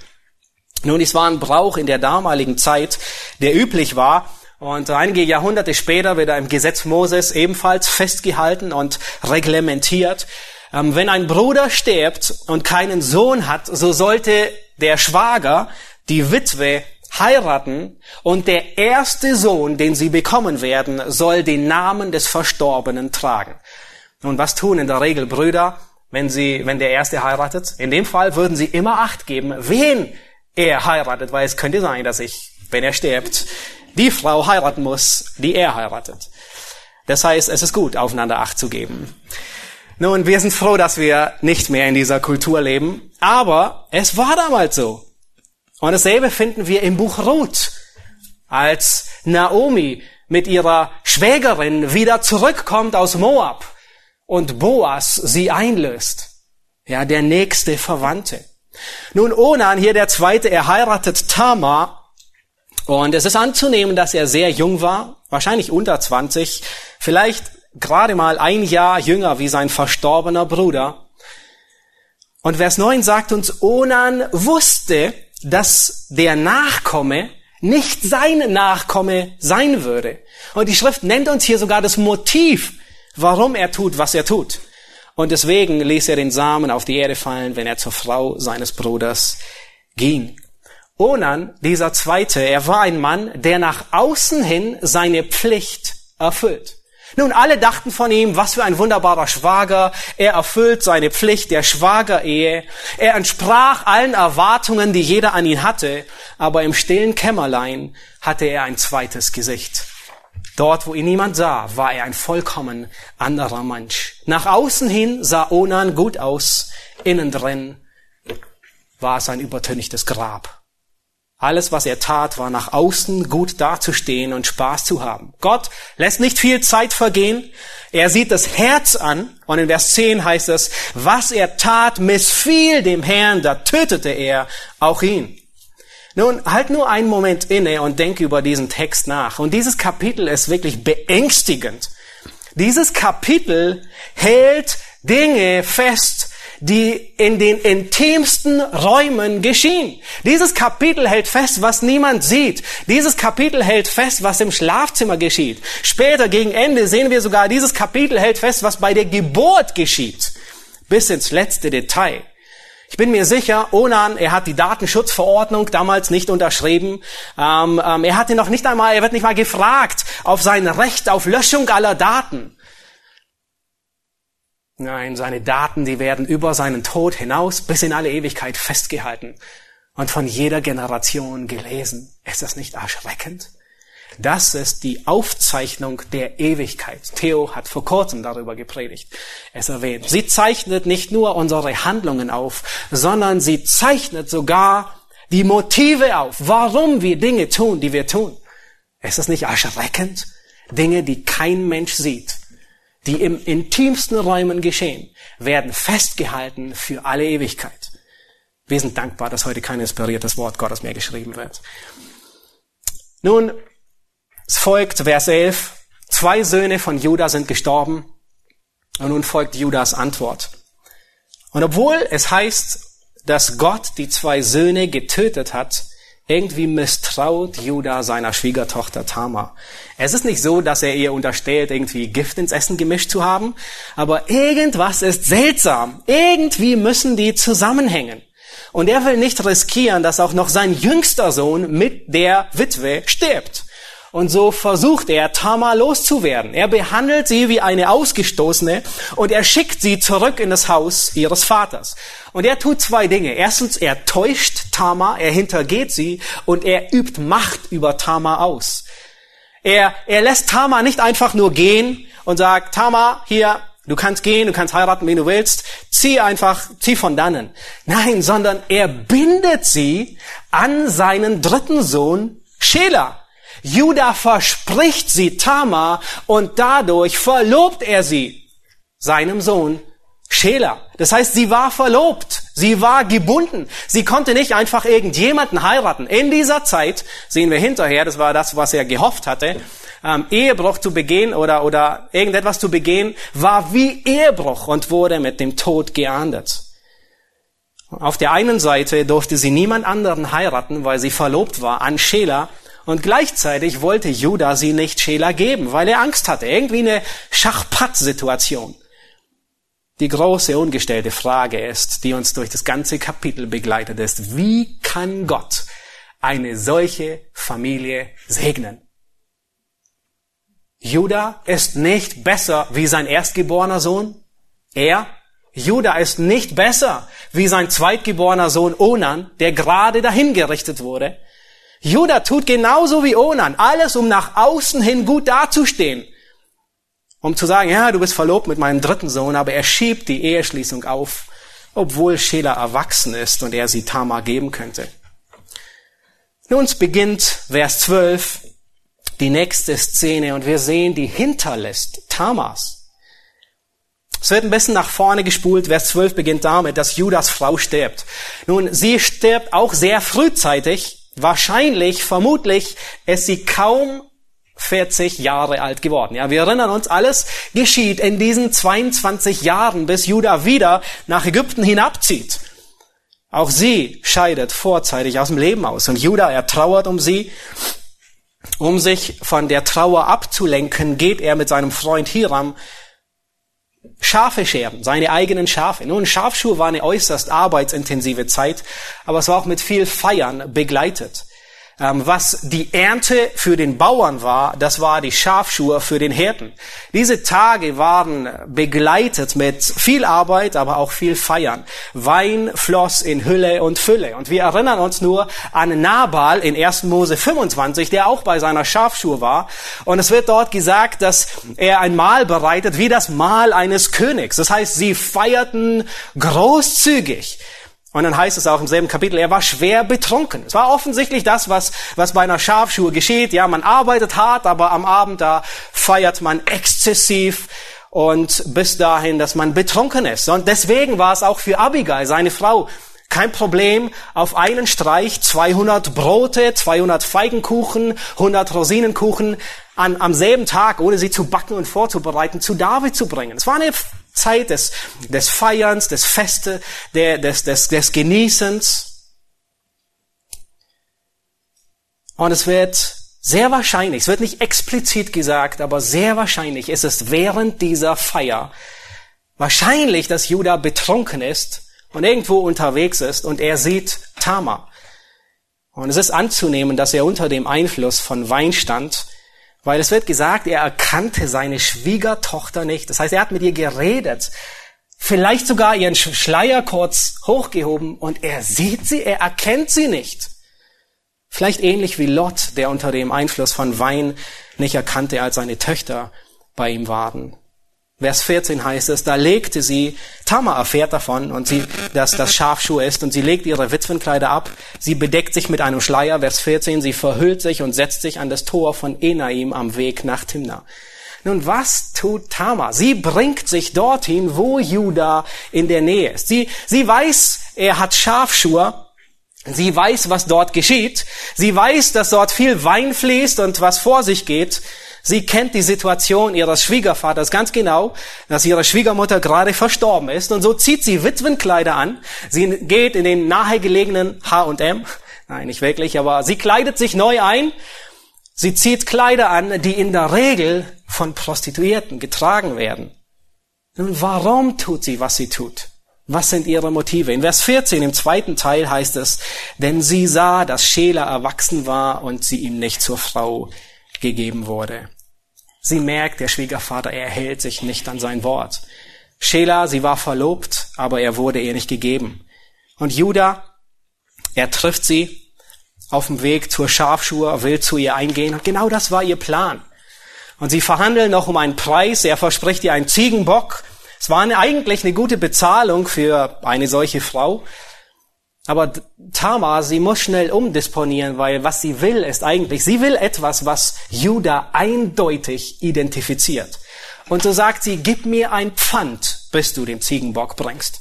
Nun, es war ein Brauch in der damaligen Zeit, der üblich war. Und einige Jahrhunderte später wird er im Gesetz Moses ebenfalls festgehalten und reglementiert. Ähm, wenn ein Bruder stirbt und keinen Sohn hat, so sollte der Schwager die Witwe heiraten und der erste Sohn, den sie bekommen werden, soll den Namen des Verstorbenen tragen. Und was tun in der Regel Brüder, wenn sie, wenn der erste heiratet? In dem Fall würden sie immer Acht geben, wen er heiratet, weil es könnte sein, dass ich, wenn er stirbt, die Frau heiraten muss, die er heiratet. Das heißt, es ist gut, aufeinander Acht zu geben. Nun, wir sind froh, dass wir nicht mehr in dieser Kultur leben, aber es war damals so. Und dasselbe finden wir im Buch Ruth, als Naomi mit ihrer Schwägerin wieder zurückkommt aus Moab und Boas sie einlöst. Ja, der nächste Verwandte. Nun, Onan, hier der zweite, er heiratet Tamar. Und es ist anzunehmen, dass er sehr jung war, wahrscheinlich unter 20, vielleicht gerade mal ein Jahr jünger wie sein verstorbener Bruder. Und Vers 9 sagt uns, Onan wusste, dass der Nachkomme nicht sein Nachkomme sein würde. Und die Schrift nennt uns hier sogar das Motiv, warum er tut, was er tut. Und deswegen ließ er den Samen auf die Erde fallen, wenn er zur Frau seines Bruders ging. Onan, dieser Zweite, er war ein Mann, der nach außen hin seine Pflicht erfüllt. Nun, alle dachten von ihm, was für ein wunderbarer Schwager. Er erfüllt seine Pflicht der Schwagerehe. Er entsprach allen Erwartungen, die jeder an ihn hatte. Aber im stillen Kämmerlein hatte er ein zweites Gesicht. Dort, wo ihn niemand sah, war er ein vollkommen anderer Mensch. Nach außen hin sah Onan gut aus, innen drin war es ein übertönigtes Grab. Alles, was er tat, war nach außen gut dazustehen und Spaß zu haben. Gott lässt nicht viel Zeit vergehen. Er sieht das Herz an und in Vers 10 heißt es, was er tat, missfiel dem Herrn, da tötete er auch ihn. Nun, halt nur einen Moment inne und denk über diesen Text nach. Und dieses Kapitel ist wirklich beängstigend. Dieses Kapitel hält Dinge fest, die in den intimsten Räumen geschehen. Dieses Kapitel hält fest, was niemand sieht. Dieses Kapitel hält fest, was im Schlafzimmer geschieht. Später gegen Ende sehen wir sogar, dieses Kapitel hält fest, was bei der Geburt geschieht. Bis ins letzte Detail. Ich bin mir sicher, Onan, er hat die Datenschutzverordnung damals nicht unterschrieben. Ähm, ähm, er hatte noch nicht einmal, er wird nicht mal gefragt auf sein Recht auf Löschung aller Daten. Nein, seine Daten, die werden über seinen Tod hinaus bis in alle Ewigkeit festgehalten und von jeder Generation gelesen. Ist das nicht erschreckend? Das ist die Aufzeichnung der Ewigkeit. Theo hat vor kurzem darüber gepredigt. Es erwähnt. Sie zeichnet nicht nur unsere Handlungen auf, sondern sie zeichnet sogar die Motive auf, warum wir Dinge tun, die wir tun. Ist das nicht erschreckend? Dinge, die kein Mensch sieht, die im intimsten Räumen geschehen, werden festgehalten für alle Ewigkeit. Wir sind dankbar, dass heute kein inspiriertes Wort Gottes mehr geschrieben wird. Nun, es folgt Vers 11. Zwei Söhne von Judah sind gestorben. Und nun folgt Judas Antwort. Und obwohl es heißt, dass Gott die zwei Söhne getötet hat, irgendwie misstraut Judah seiner Schwiegertochter Tamar. Es ist nicht so, dass er ihr unterstellt, irgendwie Gift ins Essen gemischt zu haben, aber irgendwas ist seltsam. Irgendwie müssen die zusammenhängen. Und er will nicht riskieren, dass auch noch sein jüngster Sohn mit der Witwe stirbt. Und so versucht er, Tamar loszuwerden. Er behandelt sie wie eine Ausgestoßene und er schickt sie zurück in das Haus ihres Vaters. Und er tut zwei Dinge. Erstens, er täuscht Tamar, er hintergeht sie und er übt Macht über Tamar aus. Er, er lässt Tamar nicht einfach nur gehen und sagt, Tamar, hier, du kannst gehen, du kannst heiraten, wen du willst, zieh einfach, zieh von dannen. Nein, sondern er bindet sie an seinen dritten Sohn, Sheila. Judah verspricht sie Tamar und dadurch verlobt er sie seinem Sohn Schela. Das heißt, sie war verlobt. Sie war gebunden. Sie konnte nicht einfach irgendjemanden heiraten. In dieser Zeit sehen wir hinterher, das war das, was er gehofft hatte, ähm, Ehebruch zu begehen oder, oder irgendetwas zu begehen, war wie Ehebruch und wurde mit dem Tod geahndet. Auf der einen Seite durfte sie niemand anderen heiraten, weil sie verlobt war an Schela. Und gleichzeitig wollte Judah sie nicht Schela geben, weil er Angst hatte. Irgendwie eine Schachpatt-Situation. Die große ungestellte Frage ist, die uns durch das ganze Kapitel begleitet ist, wie kann Gott eine solche Familie segnen? Judah ist nicht besser wie sein erstgeborener Sohn. Er, Judah ist nicht besser wie sein zweitgeborener Sohn Onan, der gerade dahingerichtet wurde. Judah tut genauso wie Onan alles, um nach außen hin gut dazustehen. Um zu sagen, ja, du bist verlobt mit meinem dritten Sohn, aber er schiebt die Eheschließung auf, obwohl Sheila erwachsen ist und er sie Tamar geben könnte. Nun beginnt Vers 12 die nächste Szene und wir sehen die Hinterlist Tamars. Es wird ein bisschen nach vorne gespult. Vers 12 beginnt damit, dass Judas Frau stirbt. Nun, sie stirbt auch sehr frühzeitig Wahrscheinlich, vermutlich ist sie kaum 40 Jahre alt geworden. Ja, wir erinnern uns, alles geschieht in diesen 22 Jahren, bis Judah wieder nach Ägypten hinabzieht. Auch sie scheidet vorzeitig aus dem Leben aus und Judah, er trauert um sie. Um sich von der Trauer abzulenken, geht er mit seinem Freund Hiram Schafe scheren, seine eigenen Schafe. Nun, Schafschuhe war eine äußerst arbeitsintensive Zeit, aber es war auch mit viel Feiern begleitet. Ähm, was die Ernte für den Bauern war, das war die Schafschuhe für den Hirten. Diese Tage waren begleitet mit viel Arbeit, aber auch viel Feiern. Wein floss in Hülle und Fülle. Und wir erinnern uns nur an Nabal in 1. Mose 25, der auch bei seiner Schafschuhe war. Und es wird dort gesagt, dass er ein Mahl bereitet, wie das Mahl eines Königs. Das heißt, sie feierten großzügig. Und dann heißt es auch im selben Kapitel, er war schwer betrunken. Es war offensichtlich das, was, was bei einer Schafschuhe geschieht. Ja, man arbeitet hart, aber am Abend da feiert man exzessiv und bis dahin, dass man betrunken ist. Und deswegen war es auch für Abigail, seine Frau, kein Problem, auf einen Streich 200 Brote, 200 Feigenkuchen, 100 Rosinenkuchen an, am selben Tag, ohne sie zu backen und vorzubereiten, zu David zu bringen. Es war eine Zeit des, des Feierns, des Feste, der, des, des, des Genießens. Und es wird sehr wahrscheinlich, es wird nicht explizit gesagt, aber sehr wahrscheinlich ist es während dieser Feier wahrscheinlich, dass Judah betrunken ist und irgendwo unterwegs ist und er sieht Tama. Und es ist anzunehmen, dass er unter dem Einfluss von Wein stand weil es wird gesagt, er erkannte seine Schwiegertochter nicht. Das heißt, er hat mit ihr geredet, vielleicht sogar ihren Schleier kurz hochgehoben und er sieht sie, er erkennt sie nicht. Vielleicht ähnlich wie Lot, der unter dem Einfluss von Wein nicht erkannte, als seine Töchter bei ihm waren. Vers 14 heißt es, da legte sie, Tamar erfährt davon und sie, dass das Schafschuh ist und sie legt ihre Witwenkleider ab, sie bedeckt sich mit einem Schleier, Vers 14, sie verhüllt sich und setzt sich an das Tor von Enaim am Weg nach Timna. Nun, was tut Tamar? Sie bringt sich dorthin, wo Juda in der Nähe ist. Sie, sie weiß, er hat Schafschuhe, Sie weiß, was dort geschieht. Sie weiß, dass dort viel Wein fließt und was vor sich geht. Sie kennt die Situation ihres Schwiegervaters ganz genau, dass ihre Schwiegermutter gerade verstorben ist. Und so zieht sie Witwenkleider an. Sie geht in den nahegelegenen H&M. Nein, nicht wirklich, aber sie kleidet sich neu ein. Sie zieht Kleider an, die in der Regel von Prostituierten getragen werden. Nun, warum tut sie, was sie tut? Was sind ihre Motive? In Vers 14 im zweiten Teil heißt es, denn sie sah, dass Schela erwachsen war und sie ihm nicht zur Frau gegeben wurde. Sie merkt, der Schwiegervater, er hält sich nicht an sein Wort. Schela, sie war verlobt, aber er wurde ihr nicht gegeben. Und Judah, er trifft sie auf dem Weg zur Schafschuhe, will zu ihr eingehen. Und genau das war ihr Plan. Und sie verhandeln noch um einen Preis. Er verspricht ihr einen Ziegenbock. Es war eine, eigentlich eine gute Bezahlung für eine solche Frau. Aber Tamar, sie muss schnell umdisponieren, weil was sie will, ist eigentlich, sie will etwas, was Judah eindeutig identifiziert. Und so sagt sie, gib mir ein Pfand, bis du den Ziegenbock bringst.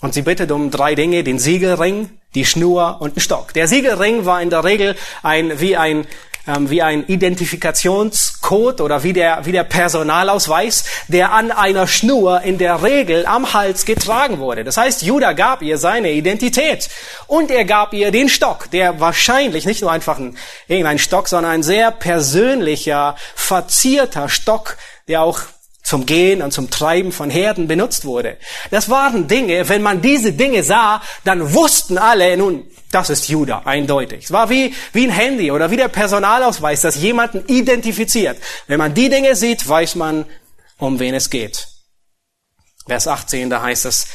Und sie bittet um drei Dinge, den Siegelring, die Schnur und den Stock. Der Siegelring war in der Regel ein, wie ein ähm, wie ein Identifikationscode oder wie der, wie der Personalausweis, der an einer Schnur in der Regel am Hals getragen wurde. Das heißt, Judah gab ihr seine Identität und er gab ihr den Stock, der wahrscheinlich nicht nur einfach ein, irgendein Stock, sondern ein sehr persönlicher, verzierter Stock, der auch zum Gehen und zum Treiben von Herden benutzt wurde. Das waren Dinge, wenn man diese Dinge sah, dann wussten alle, nun, das ist Judah, eindeutig. Es war wie, wie ein Handy oder wie der Personalausweis, das jemanden identifiziert. Wenn man die Dinge sieht, weiß man, um wen es geht. Vers 18, da heißt es,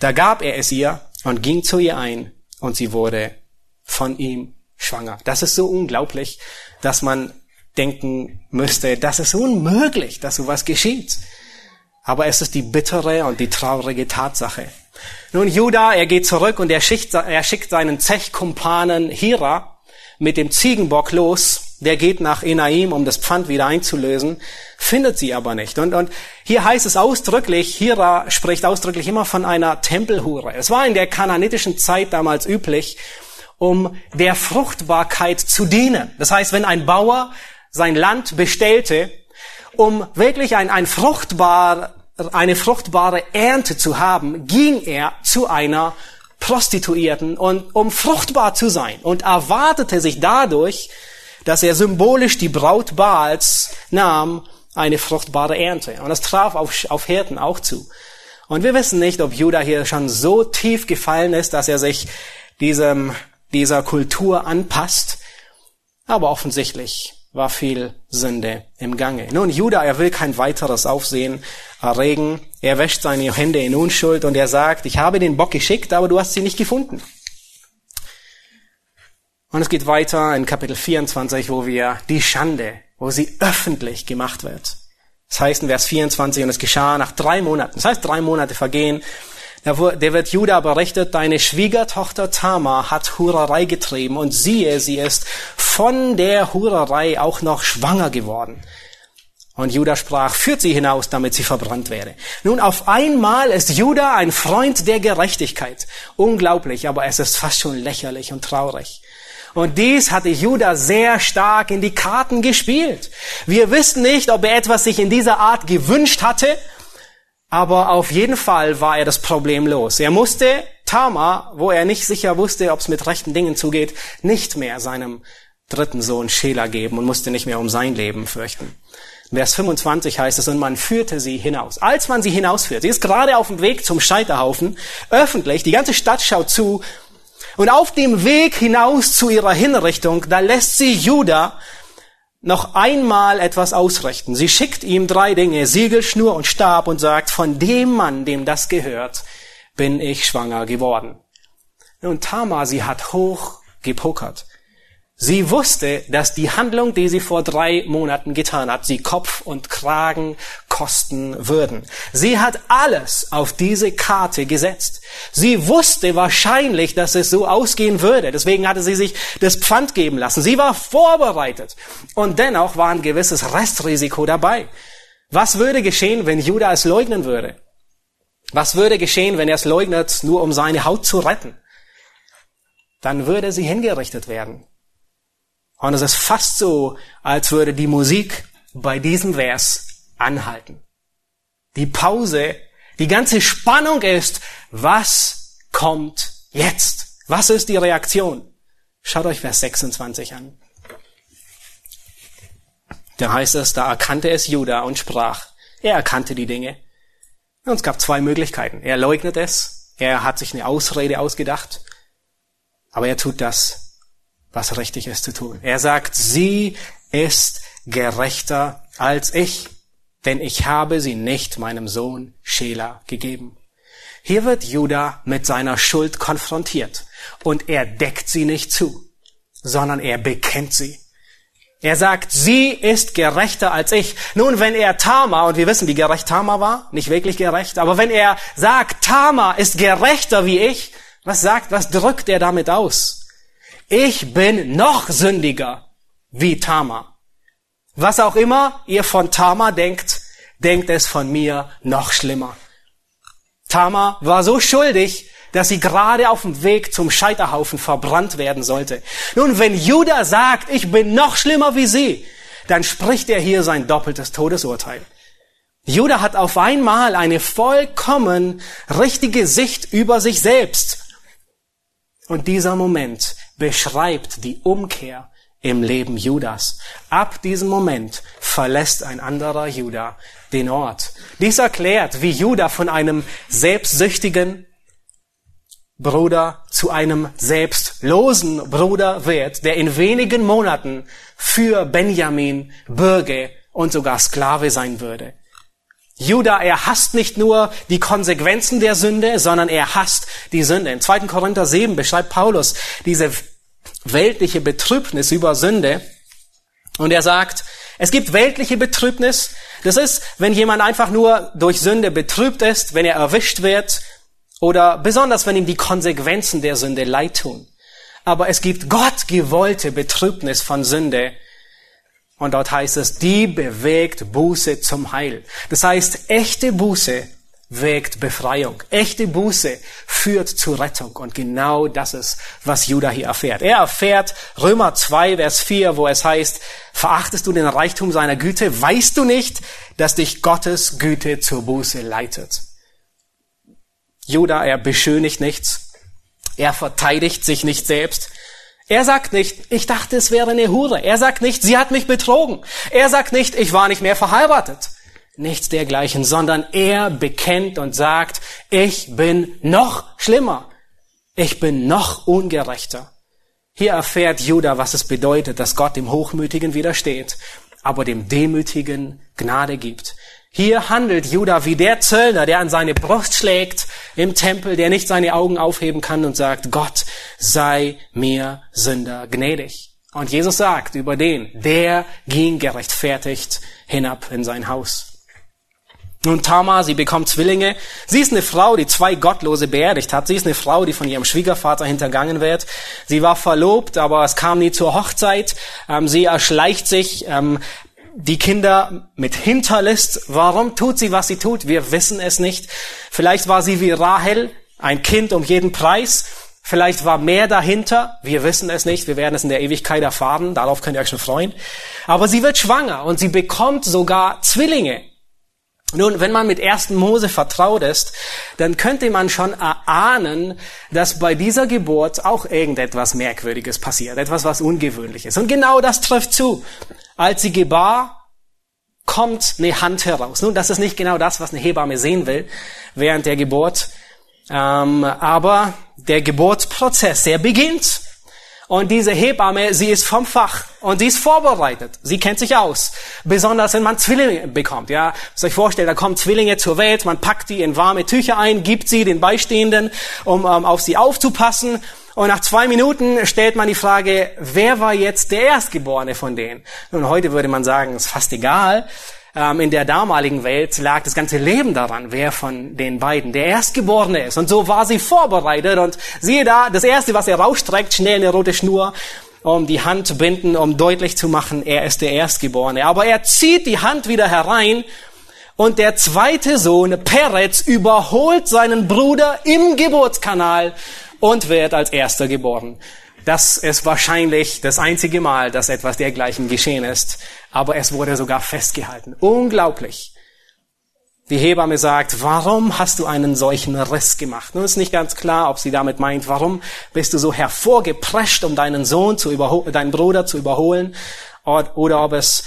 da gab er es ihr und ging zu ihr ein und sie wurde von ihm schwanger. Das ist so unglaublich, dass man denken müsste, das ist unmöglich, dass sowas geschieht. Aber es ist die bittere und die traurige Tatsache. Nun, Judah, er geht zurück und er schickt, er schickt seinen Zechkumpanen Hira mit dem Ziegenbock los. Der geht nach Enaim, um das Pfand wieder einzulösen, findet sie aber nicht. Und, und hier heißt es ausdrücklich, Hira spricht ausdrücklich immer von einer Tempelhure. Es war in der kananitischen Zeit damals üblich, um der Fruchtbarkeit zu dienen. Das heißt, wenn ein Bauer sein Land bestellte, um wirklich ein, ein fruchtbar, eine fruchtbare Ernte zu haben, ging er zu einer Prostituierten und um fruchtbar zu sein und erwartete sich dadurch, dass er symbolisch die Braut Baals nahm, eine fruchtbare Ernte. Und das traf auf, auf Hirten auch zu. Und wir wissen nicht, ob Judah hier schon so tief gefallen ist, dass er sich diesem, dieser Kultur anpasst. Aber offensichtlich war viel Sünde im Gange. Nun, Judah, er will kein weiteres Aufsehen erregen. Er wäscht seine Hände in Unschuld und er sagt, ich habe den Bock geschickt, aber du hast sie nicht gefunden. Und es geht weiter in Kapitel 24, wo wir die Schande, wo sie öffentlich gemacht wird. Das heißt in Vers 24, und es geschah nach drei Monaten. Das heißt, drei Monate vergehen. Der wird Judah berichtet, deine Schwiegertochter Tamar hat Hurerei getrieben und siehe, sie ist von der Hurerei auch noch schwanger geworden. Und Judah sprach, führt sie hinaus, damit sie verbrannt werde. Nun, auf einmal ist Judah ein Freund der Gerechtigkeit. Unglaublich, aber es ist fast schon lächerlich und traurig. Und dies hatte Judah sehr stark in die Karten gespielt. Wir wissen nicht, ob er etwas sich in dieser Art gewünscht hatte, aber auf jeden Fall war er das Problem los. Er musste Tamar, wo er nicht sicher wusste, ob es mit rechten Dingen zugeht, nicht mehr seinem dritten Sohn Schela geben und musste nicht mehr um sein Leben fürchten. Vers 25 heißt es, und man führte sie hinaus. Als man sie hinausführt, sie ist gerade auf dem Weg zum Scheiterhaufen, öffentlich, die ganze Stadt schaut zu und auf dem Weg hinaus zu ihrer Hinrichtung, da lässt sie Judah noch einmal etwas ausrichten. Sie schickt ihm drei Dinge, Siegel, Schnur und Stab und sagt, von dem Mann, dem das gehört, bin ich schwanger geworden. Und Tamar, sie hat hoch gepokert. Sie wusste, dass die Handlung, die sie vor drei Monaten getan hat, sie Kopf und Kragen kosten würden. Sie hat alles auf diese Karte gesetzt. Sie wusste wahrscheinlich, dass es so ausgehen würde. Deswegen hatte sie sich das Pfand geben lassen. Sie war vorbereitet. Und dennoch war ein gewisses Restrisiko dabei. Was würde geschehen, wenn Judah es leugnen würde? Was würde geschehen, wenn er es leugnet, nur um seine Haut zu retten? Dann würde sie hingerichtet werden. Und es ist fast so, als würde die Musik bei diesem Vers anhalten. Die Pause, die ganze Spannung ist, was kommt jetzt? Was ist die Reaktion? Schaut euch Vers 26 an. Da heißt es, da erkannte es Judah und sprach. Er erkannte die Dinge. Und es gab zwei Möglichkeiten. Er leugnet es. Er hat sich eine Ausrede ausgedacht. Aber er tut das, was richtig ist zu tun. Er sagt, sie ist gerechter als ich, denn ich habe sie nicht meinem Sohn Schela gegeben. Hier wird Judah mit seiner Schuld konfrontiert und er deckt sie nicht zu, sondern er bekennt sie. Er sagt, sie ist gerechter als ich. Nun, wenn er Tama, und wir wissen, wie gerecht Tama war, nicht wirklich gerecht, aber wenn er sagt, Tama ist gerechter wie ich, was sagt, was drückt er damit aus? Ich bin noch sündiger wie Tama. Was auch immer ihr von Tama denkt, denkt es von mir noch schlimmer. Tama war so schuldig, dass sie gerade auf dem Weg zum Scheiterhaufen verbrannt werden sollte. Nun, wenn Judah sagt, ich bin noch schlimmer wie sie, dann spricht er hier sein doppeltes Todesurteil. Judah hat auf einmal eine vollkommen richtige Sicht über sich selbst. Und dieser Moment beschreibt die Umkehr im Leben Judas. Ab diesem Moment verlässt ein anderer Judah den Ort. Dies erklärt, wie Judah von einem selbstsüchtigen Bruder zu einem selbstlosen Bruder wird, der in wenigen Monaten für Benjamin Bürger und sogar Sklave sein würde. Judah, er hasst nicht nur die Konsequenzen der Sünde, sondern er hasst die Sünde. In 2. Korinther 7 beschreibt Paulus diese weltliche Betrübnis über Sünde. Und er sagt, es gibt weltliche Betrübnis. Das ist, wenn jemand einfach nur durch Sünde betrübt ist, wenn er erwischt wird oder besonders, wenn ihm die Konsequenzen der Sünde leid tun. Aber es gibt Gott gewollte Betrübnis von Sünde. Und dort heißt es, die bewegt Buße zum Heil. Das heißt, echte Buße wirkt Befreiung. Echte Buße führt zur Rettung. Und genau das ist, was Judah hier erfährt. Er erfährt Römer 2, Vers 4, wo es heißt, verachtest du den Reichtum seiner Güte? Weißt du nicht, dass dich Gottes Güte zur Buße leitet? Judah, er beschönigt nichts. Er verteidigt sich nicht selbst. Er sagt nicht, ich dachte, es wäre eine Hure. Er sagt nicht, sie hat mich betrogen. Er sagt nicht, ich war nicht mehr verheiratet nichts dergleichen, sondern er bekennt und sagt, ich bin noch schlimmer. Ich bin noch ungerechter. Hier erfährt Judah, was es bedeutet, dass Gott dem Hochmütigen widersteht, aber dem Demütigen Gnade gibt. Hier handelt Judah wie der Zöllner, der an seine Brust schlägt im Tempel, der nicht seine Augen aufheben kann und sagt, Gott sei mir Sünder gnädig. Und Jesus sagt über den, der ging gerechtfertigt hinab in sein Haus. Nun, Tamar, sie bekommt Zwillinge. Sie ist eine Frau, die zwei Gottlose beerdigt hat. Sie ist eine Frau, die von ihrem Schwiegervater hintergangen wird. Sie war verlobt, aber es kam nie zur Hochzeit. Ähm, sie erschleicht sich ähm, die Kinder mit Hinterlist. Warum tut sie, was sie tut? Wir wissen es nicht. Vielleicht war sie wie Rahel, ein Kind um jeden Preis. Vielleicht war mehr dahinter. Wir wissen es nicht. Wir werden es in der Ewigkeit erfahren. Darauf könnt ihr euch schon freuen. Aber sie wird schwanger und sie bekommt sogar Zwillinge. Nun, wenn man mit ersten Mose vertraut ist, dann könnte man schon erahnen, dass bei dieser Geburt auch irgendetwas Merkwürdiges passiert, etwas was Ungewöhnliches. Und genau das trifft zu. Als sie gebar, kommt eine Hand heraus. Nun, das ist nicht genau das, was eine Hebamme sehen will während der Geburt, ähm, aber der Geburtsprozess, der beginnt. Und diese Hebamme, sie ist vom Fach und sie ist vorbereitet. Sie kennt sich aus. Besonders wenn man Zwillinge bekommt. Ja, muss euch vorstellen, da kommen Zwillinge zur Welt, man packt die in warme Tücher ein, gibt sie den Beistehenden, um um auf sie aufzupassen. Und nach zwei Minuten stellt man die Frage, wer war jetzt der Erstgeborene von denen? Nun, heute würde man sagen, ist fast egal. Ähm, in der damaligen Welt lag das ganze Leben daran, wer von den beiden der Erstgeborene ist. Und so war sie vorbereitet. Und siehe da, das Erste, was er rausstreckt, schnell eine rote Schnur um die Hand binden, um deutlich zu machen, er ist der Erstgeborene. Aber er zieht die Hand wieder herein und der zweite Sohn, Peretz, überholt seinen Bruder im Geburtskanal und wird als Erster geboren. Das ist wahrscheinlich das einzige Mal, dass etwas dergleichen geschehen ist. Aber es wurde sogar festgehalten. Unglaublich. Die Hebamme sagt, warum hast du einen solchen Riss gemacht? Nun ist nicht ganz klar, ob sie damit meint, warum bist du so hervorgeprescht, um deinen Sohn zu überholen, deinen Bruder zu überholen? Oder ob es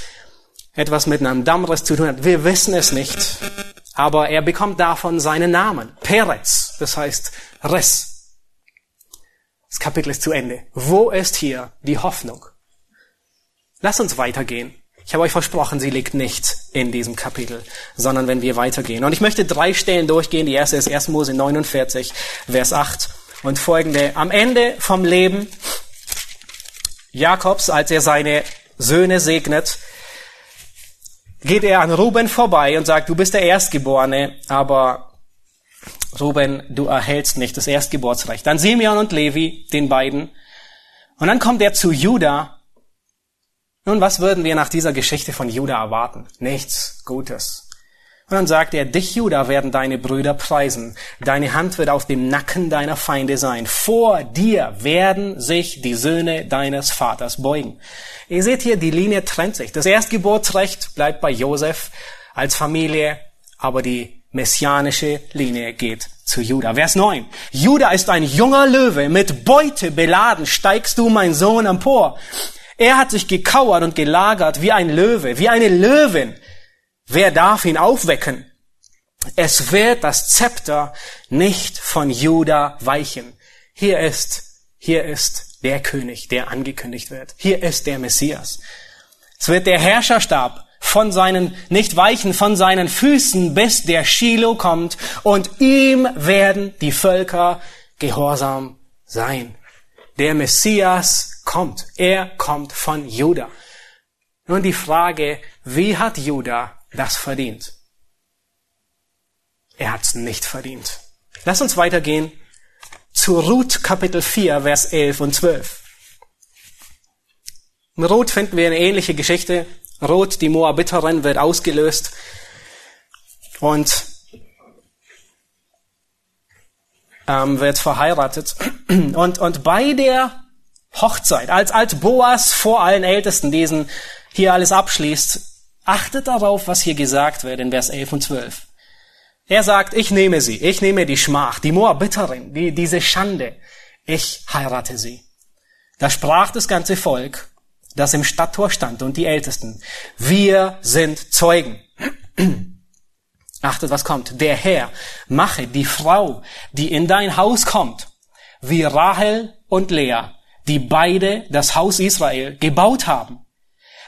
etwas mit einem Dammriss zu tun hat. Wir wissen es nicht. Aber er bekommt davon seinen Namen. Peretz. Das heißt Riss. Das Kapitel ist zu Ende. Wo ist hier die Hoffnung? Lass uns weitergehen. Ich habe euch versprochen, sie liegt nicht in diesem Kapitel, sondern wenn wir weitergehen. Und ich möchte drei Stellen durchgehen. Die erste ist 1. Mose 49, Vers 8 und folgende. Am Ende vom Leben Jakobs, als er seine Söhne segnet, geht er an Ruben vorbei und sagt, du bist der Erstgeborene, aber Ruben, du erhältst nicht das Erstgeburtsrecht. Dann Simeon und Levi, den beiden. Und dann kommt er zu Juda. Nun, was würden wir nach dieser Geschichte von Juda erwarten? Nichts Gutes. Und dann sagt er, dich, Juda, werden deine Brüder preisen. Deine Hand wird auf dem Nacken deiner Feinde sein. Vor dir werden sich die Söhne deines Vaters beugen. Ihr seht hier, die Linie trennt sich. Das Erstgeburtsrecht bleibt bei Josef als Familie, aber die messianische Linie geht zu Juda. Vers 9. Juda ist ein junger Löwe, mit Beute beladen steigst du, mein Sohn, empor. Er hat sich gekauert und gelagert wie ein Löwe, wie eine Löwin. Wer darf ihn aufwecken? Es wird das Zepter nicht von Juda weichen. Hier ist, hier ist der König, der angekündigt wird. Hier ist der Messias. Es wird der Herrscherstab von seinen, nicht weichen von seinen Füßen, bis der Shiloh kommt und ihm werden die Völker gehorsam sein. Der Messias kommt. Er kommt von Juda. Nun die Frage, wie hat Juda das verdient? Er hat es nicht verdient. Lass uns weitergehen zu Ruth Kapitel 4, Vers 11 und 12. In Ruth finden wir eine ähnliche Geschichte. Rot, die Moabiterin, wird ausgelöst und ähm, wird verheiratet. Und, und bei der Hochzeit, als, als Boas vor allen Ältesten diesen hier alles abschließt, achtet darauf, was hier gesagt wird in Vers 11 und 12. Er sagt, ich nehme sie, ich nehme die Schmach, die Moabiterin, die, diese Schande, ich heirate sie. Da sprach das ganze Volk, das im Stadttor stand und die Ältesten. Wir sind Zeugen. Achtet, was kommt. Der Herr mache die Frau, die in dein Haus kommt, wie Rahel und Lea, die beide das Haus Israel gebaut haben.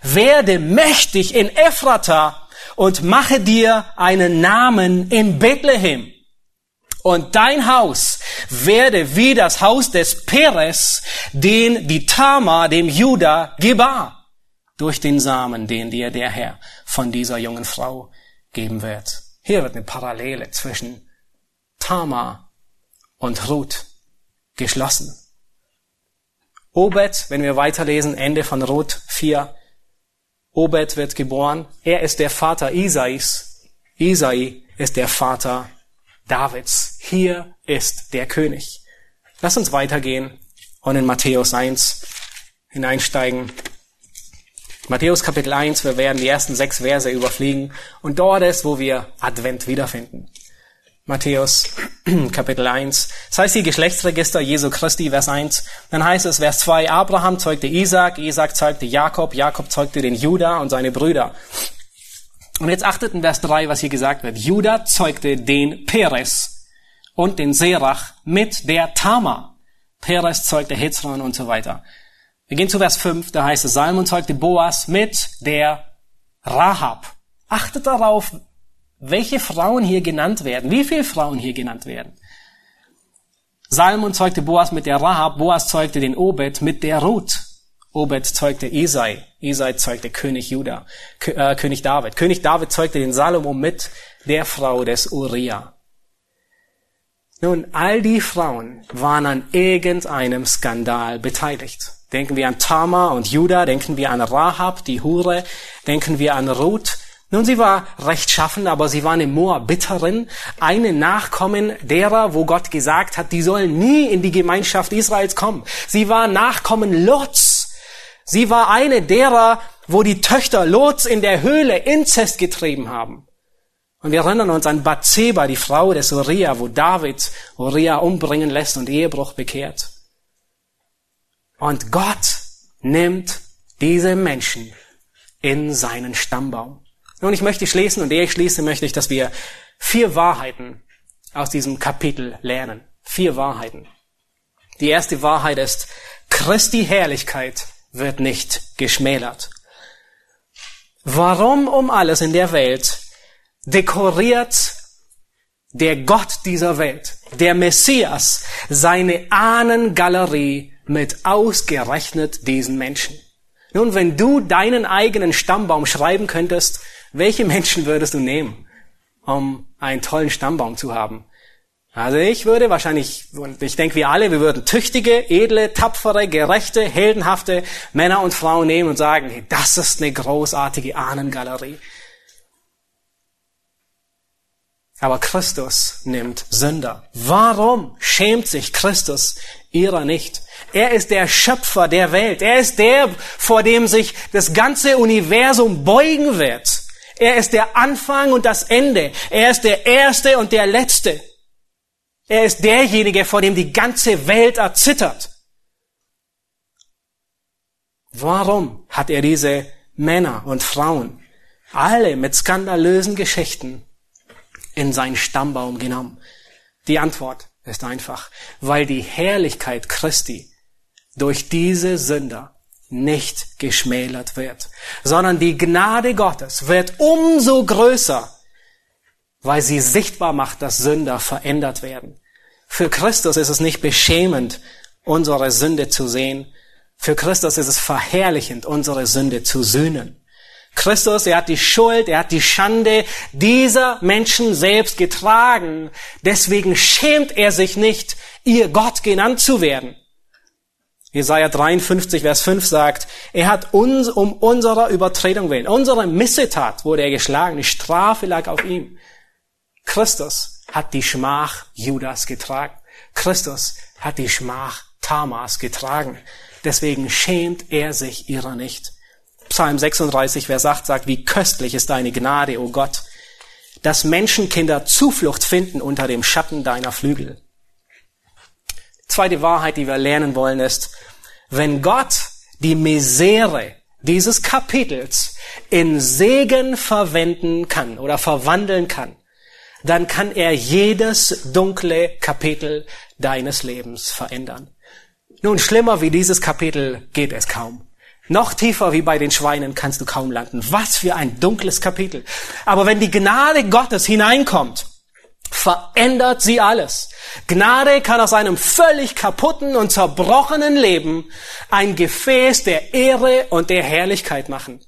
Werde mächtig in Ephrata und mache dir einen Namen in Bethlehem. Und dein Haus werde wie das Haus des Peres, den die Tama dem Juda gebar, durch den Samen, den dir der Herr von dieser jungen Frau geben wird. Hier wird eine Parallele zwischen Tama und Ruth geschlossen. Obed, wenn wir weiterlesen, Ende von Ruth 4, Obed wird geboren. Er ist der Vater Isais. Isai ist der Vater Davids. Hier ist der König. Lass uns weitergehen und in Matthäus 1 hineinsteigen. Matthäus Kapitel 1, wir werden die ersten sechs Verse überfliegen und dort ist, wo wir Advent wiederfinden. Matthäus Kapitel 1. Das heißt die Geschlechtsregister Jesu Christi, Vers 1. Dann heißt es, Vers 2, Abraham zeugte Isaac, Isaac zeugte Jakob, Jakob zeugte den Judah und seine Brüder. Und jetzt achtet in Vers 3, was hier gesagt wird. Judah zeugte den Peres und den Serach mit der Tama. Peres zeugte Hezron und so weiter. Wir gehen zu Vers 5, da heißt es, Salmon zeugte Boas mit der Rahab. Achtet darauf, welche Frauen hier genannt werden, wie viele Frauen hier genannt werden. Salmon zeugte Boas mit der Rahab, Boas zeugte den Obed mit der Ruth. Obed zeugte Isai, Isai zeugte König Juda, äh, König David. König David zeugte den Salomo mit der Frau des Uriah. Nun, all die Frauen waren an irgendeinem Skandal beteiligt. Denken wir an Tama und Juda, denken wir an Rahab, die Hure, denken wir an Ruth, nun, sie war rechtschaffen, aber sie war eine Moabiterin, eine Nachkommen derer, wo Gott gesagt hat, die sollen nie in die Gemeinschaft Israels kommen. Sie war Nachkommen Lots. Sie war eine derer, wo die Töchter Lots in der Höhle Inzest getrieben haben. Und wir erinnern uns an Bathseba, die Frau des Uriah, wo David Uriah umbringen lässt und Ehebruch bekehrt. Und Gott nimmt diese Menschen in seinen Stammbaum. Nun, ich möchte schließen und ehe ich schließe, möchte ich, dass wir vier Wahrheiten aus diesem Kapitel lernen. Vier Wahrheiten. Die erste Wahrheit ist, Christi Herrlichkeit wird nicht geschmälert. Warum um alles in der Welt dekoriert der Gott dieser Welt, der Messias, seine Ahnengalerie mit ausgerechnet diesen Menschen? Nun, wenn du deinen eigenen Stammbaum schreiben könntest, welche Menschen würdest du nehmen, um einen tollen Stammbaum zu haben? Also ich würde wahrscheinlich, und ich denke wir alle, wir würden tüchtige, edle, tapfere, gerechte, heldenhafte Männer und Frauen nehmen und sagen, hey, das ist eine großartige Ahnengalerie. Aber Christus nimmt Sünder. Warum schämt sich Christus ihrer nicht? Er ist der Schöpfer der Welt. Er ist der, vor dem sich das ganze Universum beugen wird. Er ist der Anfang und das Ende. Er ist der Erste und der Letzte. Er ist derjenige, vor dem die ganze Welt erzittert. Warum hat er diese Männer und Frauen, alle mit skandalösen Geschichten, in seinen Stammbaum genommen? Die Antwort ist einfach, weil die Herrlichkeit Christi durch diese Sünder nicht geschmälert wird, sondern die Gnade Gottes wird umso größer, weil sie sichtbar macht, dass Sünder verändert werden. Für Christus ist es nicht beschämend, unsere Sünde zu sehen. Für Christus ist es verherrlichend, unsere Sünde zu sühnen. Christus, er hat die Schuld, er hat die Schande dieser Menschen selbst getragen. Deswegen schämt er sich nicht, ihr Gott genannt zu werden. Jesaja 53, Vers 5 sagt, er hat uns um unserer Übertretung willen, unsere Missetat wurde er geschlagen, die Strafe lag auf ihm. Christus hat die Schmach Judas getragen. Christus hat die Schmach Tamas getragen. Deswegen schämt er sich ihrer nicht. Psalm 36, Vers 8 sagt, wie köstlich ist deine Gnade, o oh Gott, dass Menschenkinder Zuflucht finden unter dem Schatten deiner Flügel. Zweite Wahrheit, die wir lernen wollen, ist, wenn Gott die Misere dieses Kapitels in Segen verwenden kann oder verwandeln kann, dann kann er jedes dunkle Kapitel deines Lebens verändern. Nun, schlimmer wie dieses Kapitel geht es kaum. Noch tiefer wie bei den Schweinen kannst du kaum landen. Was für ein dunkles Kapitel. Aber wenn die Gnade Gottes hineinkommt, verändert sie alles. Gnade kann aus einem völlig kaputten und zerbrochenen Leben ein Gefäß der Ehre und der Herrlichkeit machen.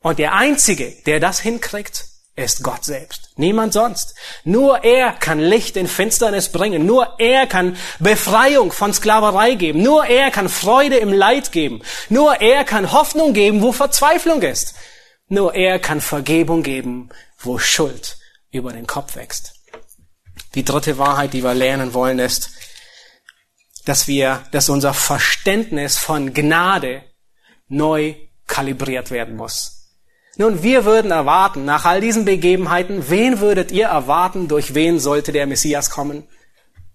Und der Einzige, der das hinkriegt, ist Gott selbst. Niemand sonst. Nur er kann Licht in Finsternis bringen. Nur er kann Befreiung von Sklaverei geben. Nur er kann Freude im Leid geben. Nur er kann Hoffnung geben, wo Verzweiflung ist. Nur er kann Vergebung geben, wo Schuld über den Kopf wächst. Die dritte Wahrheit, die wir lernen wollen, ist, dass wir, dass unser Verständnis von Gnade neu kalibriert werden muss. Nun, wir würden erwarten, nach all diesen Begebenheiten, wen würdet ihr erwarten, durch wen sollte der Messias kommen?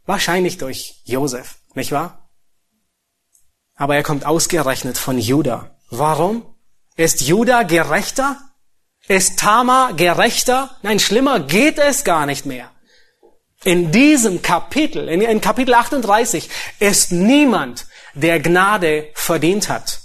Wahrscheinlich durch Josef, nicht wahr? Aber er kommt ausgerechnet von Juda. Warum? Ist Juda gerechter? Ist Tama gerechter? Nein, schlimmer geht es gar nicht mehr. In diesem Kapitel, in Kapitel 38, ist niemand, der Gnade verdient hat.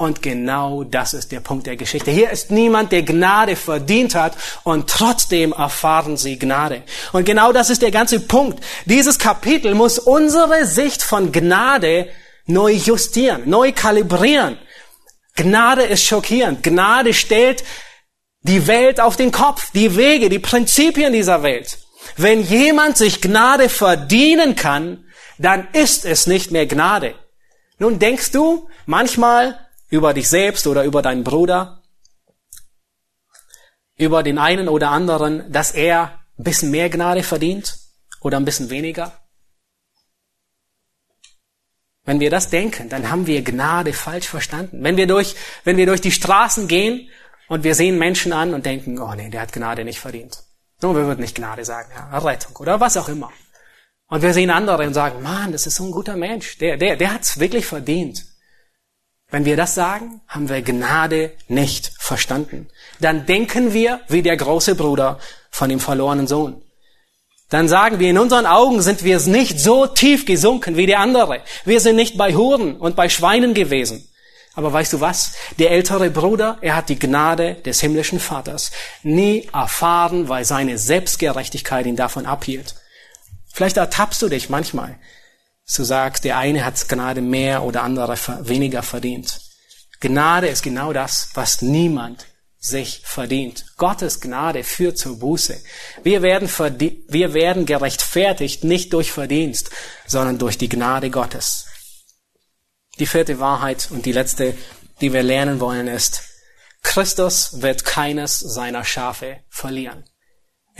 Und genau das ist der Punkt der Geschichte. Hier ist niemand, der Gnade verdient hat und trotzdem erfahren sie Gnade. Und genau das ist der ganze Punkt. Dieses Kapitel muss unsere Sicht von Gnade neu justieren, neu kalibrieren. Gnade ist schockierend. Gnade stellt die Welt auf den Kopf, die Wege, die Prinzipien dieser Welt. Wenn jemand sich Gnade verdienen kann, dann ist es nicht mehr Gnade. Nun denkst du manchmal, über dich selbst oder über deinen Bruder, über den einen oder anderen, dass er ein bisschen mehr Gnade verdient oder ein bisschen weniger? Wenn wir das denken, dann haben wir Gnade falsch verstanden. Wenn wir durch, wenn wir durch die Straßen gehen und wir sehen Menschen an und denken, oh nee, der hat Gnade nicht verdient. So, wir würden nicht Gnade sagen, ja, Rettung oder was auch immer. Und wir sehen andere und sagen, Mann, das ist so ein guter Mensch, der, der, der hat's wirklich verdient. Wenn wir das sagen, haben wir Gnade nicht verstanden. Dann denken wir wie der große Bruder von dem verlorenen Sohn. Dann sagen wir, in unseren Augen sind wir nicht so tief gesunken wie der andere. Wir sind nicht bei Huren und bei Schweinen gewesen. Aber weißt du was? Der ältere Bruder, er hat die Gnade des himmlischen Vaters nie erfahren, weil seine Selbstgerechtigkeit ihn davon abhielt. Vielleicht ertappst du dich manchmal, so sagst, der eine hat Gnade mehr oder andere weniger verdient. Gnade ist genau das, was niemand sich verdient. Gottes Gnade führt zur Buße. Wir werden, wir werden gerechtfertigt nicht durch Verdienst, sondern durch die Gnade Gottes. Die vierte Wahrheit und die letzte, die wir lernen wollen, ist, Christus wird keines seiner Schafe verlieren.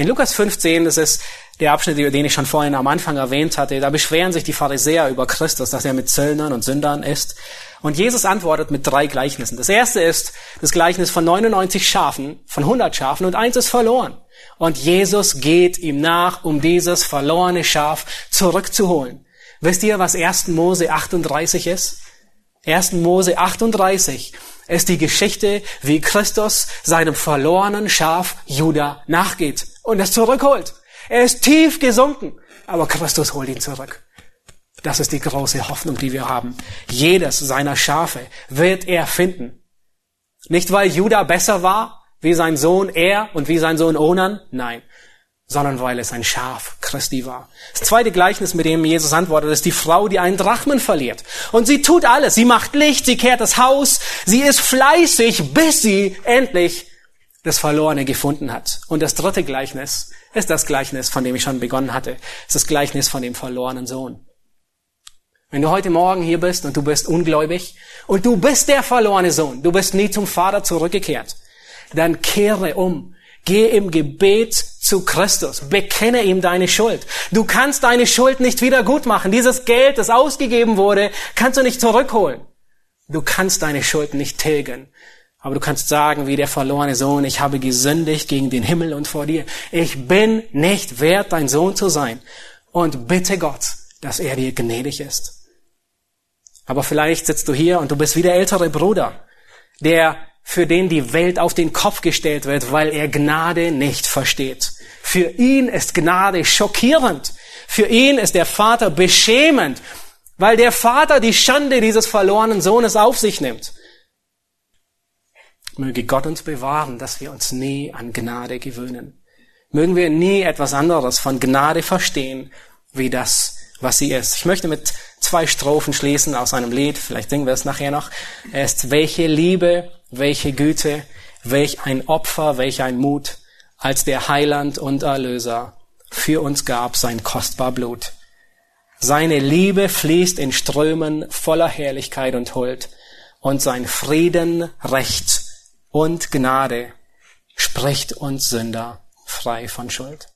In Lukas 15, das ist der Abschnitt, den ich schon vorhin am Anfang erwähnt hatte, da beschweren sich die Pharisäer über Christus, dass er mit Zöllnern und Sündern ist. Und Jesus antwortet mit drei Gleichnissen. Das erste ist das Gleichnis von 99 Schafen, von 100 Schafen und eins ist verloren. Und Jesus geht ihm nach, um dieses verlorene Schaf zurückzuholen. Wisst ihr, was 1. Mose 38 ist? 1. Mose 38 ist die Geschichte, wie Christus seinem verlorenen Schaf Judah nachgeht und es zurückholt. Er ist tief gesunken, aber Christus holt ihn zurück. Das ist die große Hoffnung, die wir haben. Jedes seiner Schafe wird er finden. Nicht weil Judah besser war, wie sein Sohn er und wie sein Sohn Onan, nein, sondern weil es ein Schaf Christi war. Das zweite Gleichnis, mit dem Jesus antwortet, ist die Frau, die einen Drachmen verliert. Und sie tut alles. Sie macht Licht, sie kehrt das Haus, sie ist fleißig, bis sie endlich das Verlorene gefunden hat. Und das dritte Gleichnis ist das Gleichnis, von dem ich schon begonnen hatte. Es ist das Gleichnis von dem verlorenen Sohn. Wenn du heute Morgen hier bist und du bist ungläubig und du bist der verlorene Sohn, du bist nie zum Vater zurückgekehrt, dann kehre um. Geh im Gebet zu Christus. Bekenne ihm deine Schuld. Du kannst deine Schuld nicht wieder gut machen. Dieses Geld, das ausgegeben wurde, kannst du nicht zurückholen. Du kannst deine Schuld nicht tilgen. Aber du kannst sagen, wie der verlorene Sohn, ich habe gesündigt gegen den Himmel und vor dir. Ich bin nicht wert, dein Sohn zu sein. Und bitte Gott, dass er dir gnädig ist. Aber vielleicht sitzt du hier und du bist wie der ältere Bruder, der für den die Welt auf den Kopf gestellt wird, weil er Gnade nicht versteht. Für ihn ist Gnade schockierend. Für ihn ist der Vater beschämend, weil der Vater die Schande dieses verlorenen Sohnes auf sich nimmt. Möge Gott uns bewahren, dass wir uns nie an Gnade gewöhnen. Mögen wir nie etwas anderes von Gnade verstehen, wie das, was sie ist. Ich möchte mit zwei Strophen schließen aus einem Lied, vielleicht singen wir es nachher noch. Es ist, welche Liebe, welche Güte, welch ein Opfer, welch ein Mut, als der Heiland und Erlöser für uns gab sein kostbar Blut. Seine Liebe fließt in Strömen voller Herrlichkeit und Huld und sein Frieden, Recht und Gnade spricht uns Sünder frei von Schuld.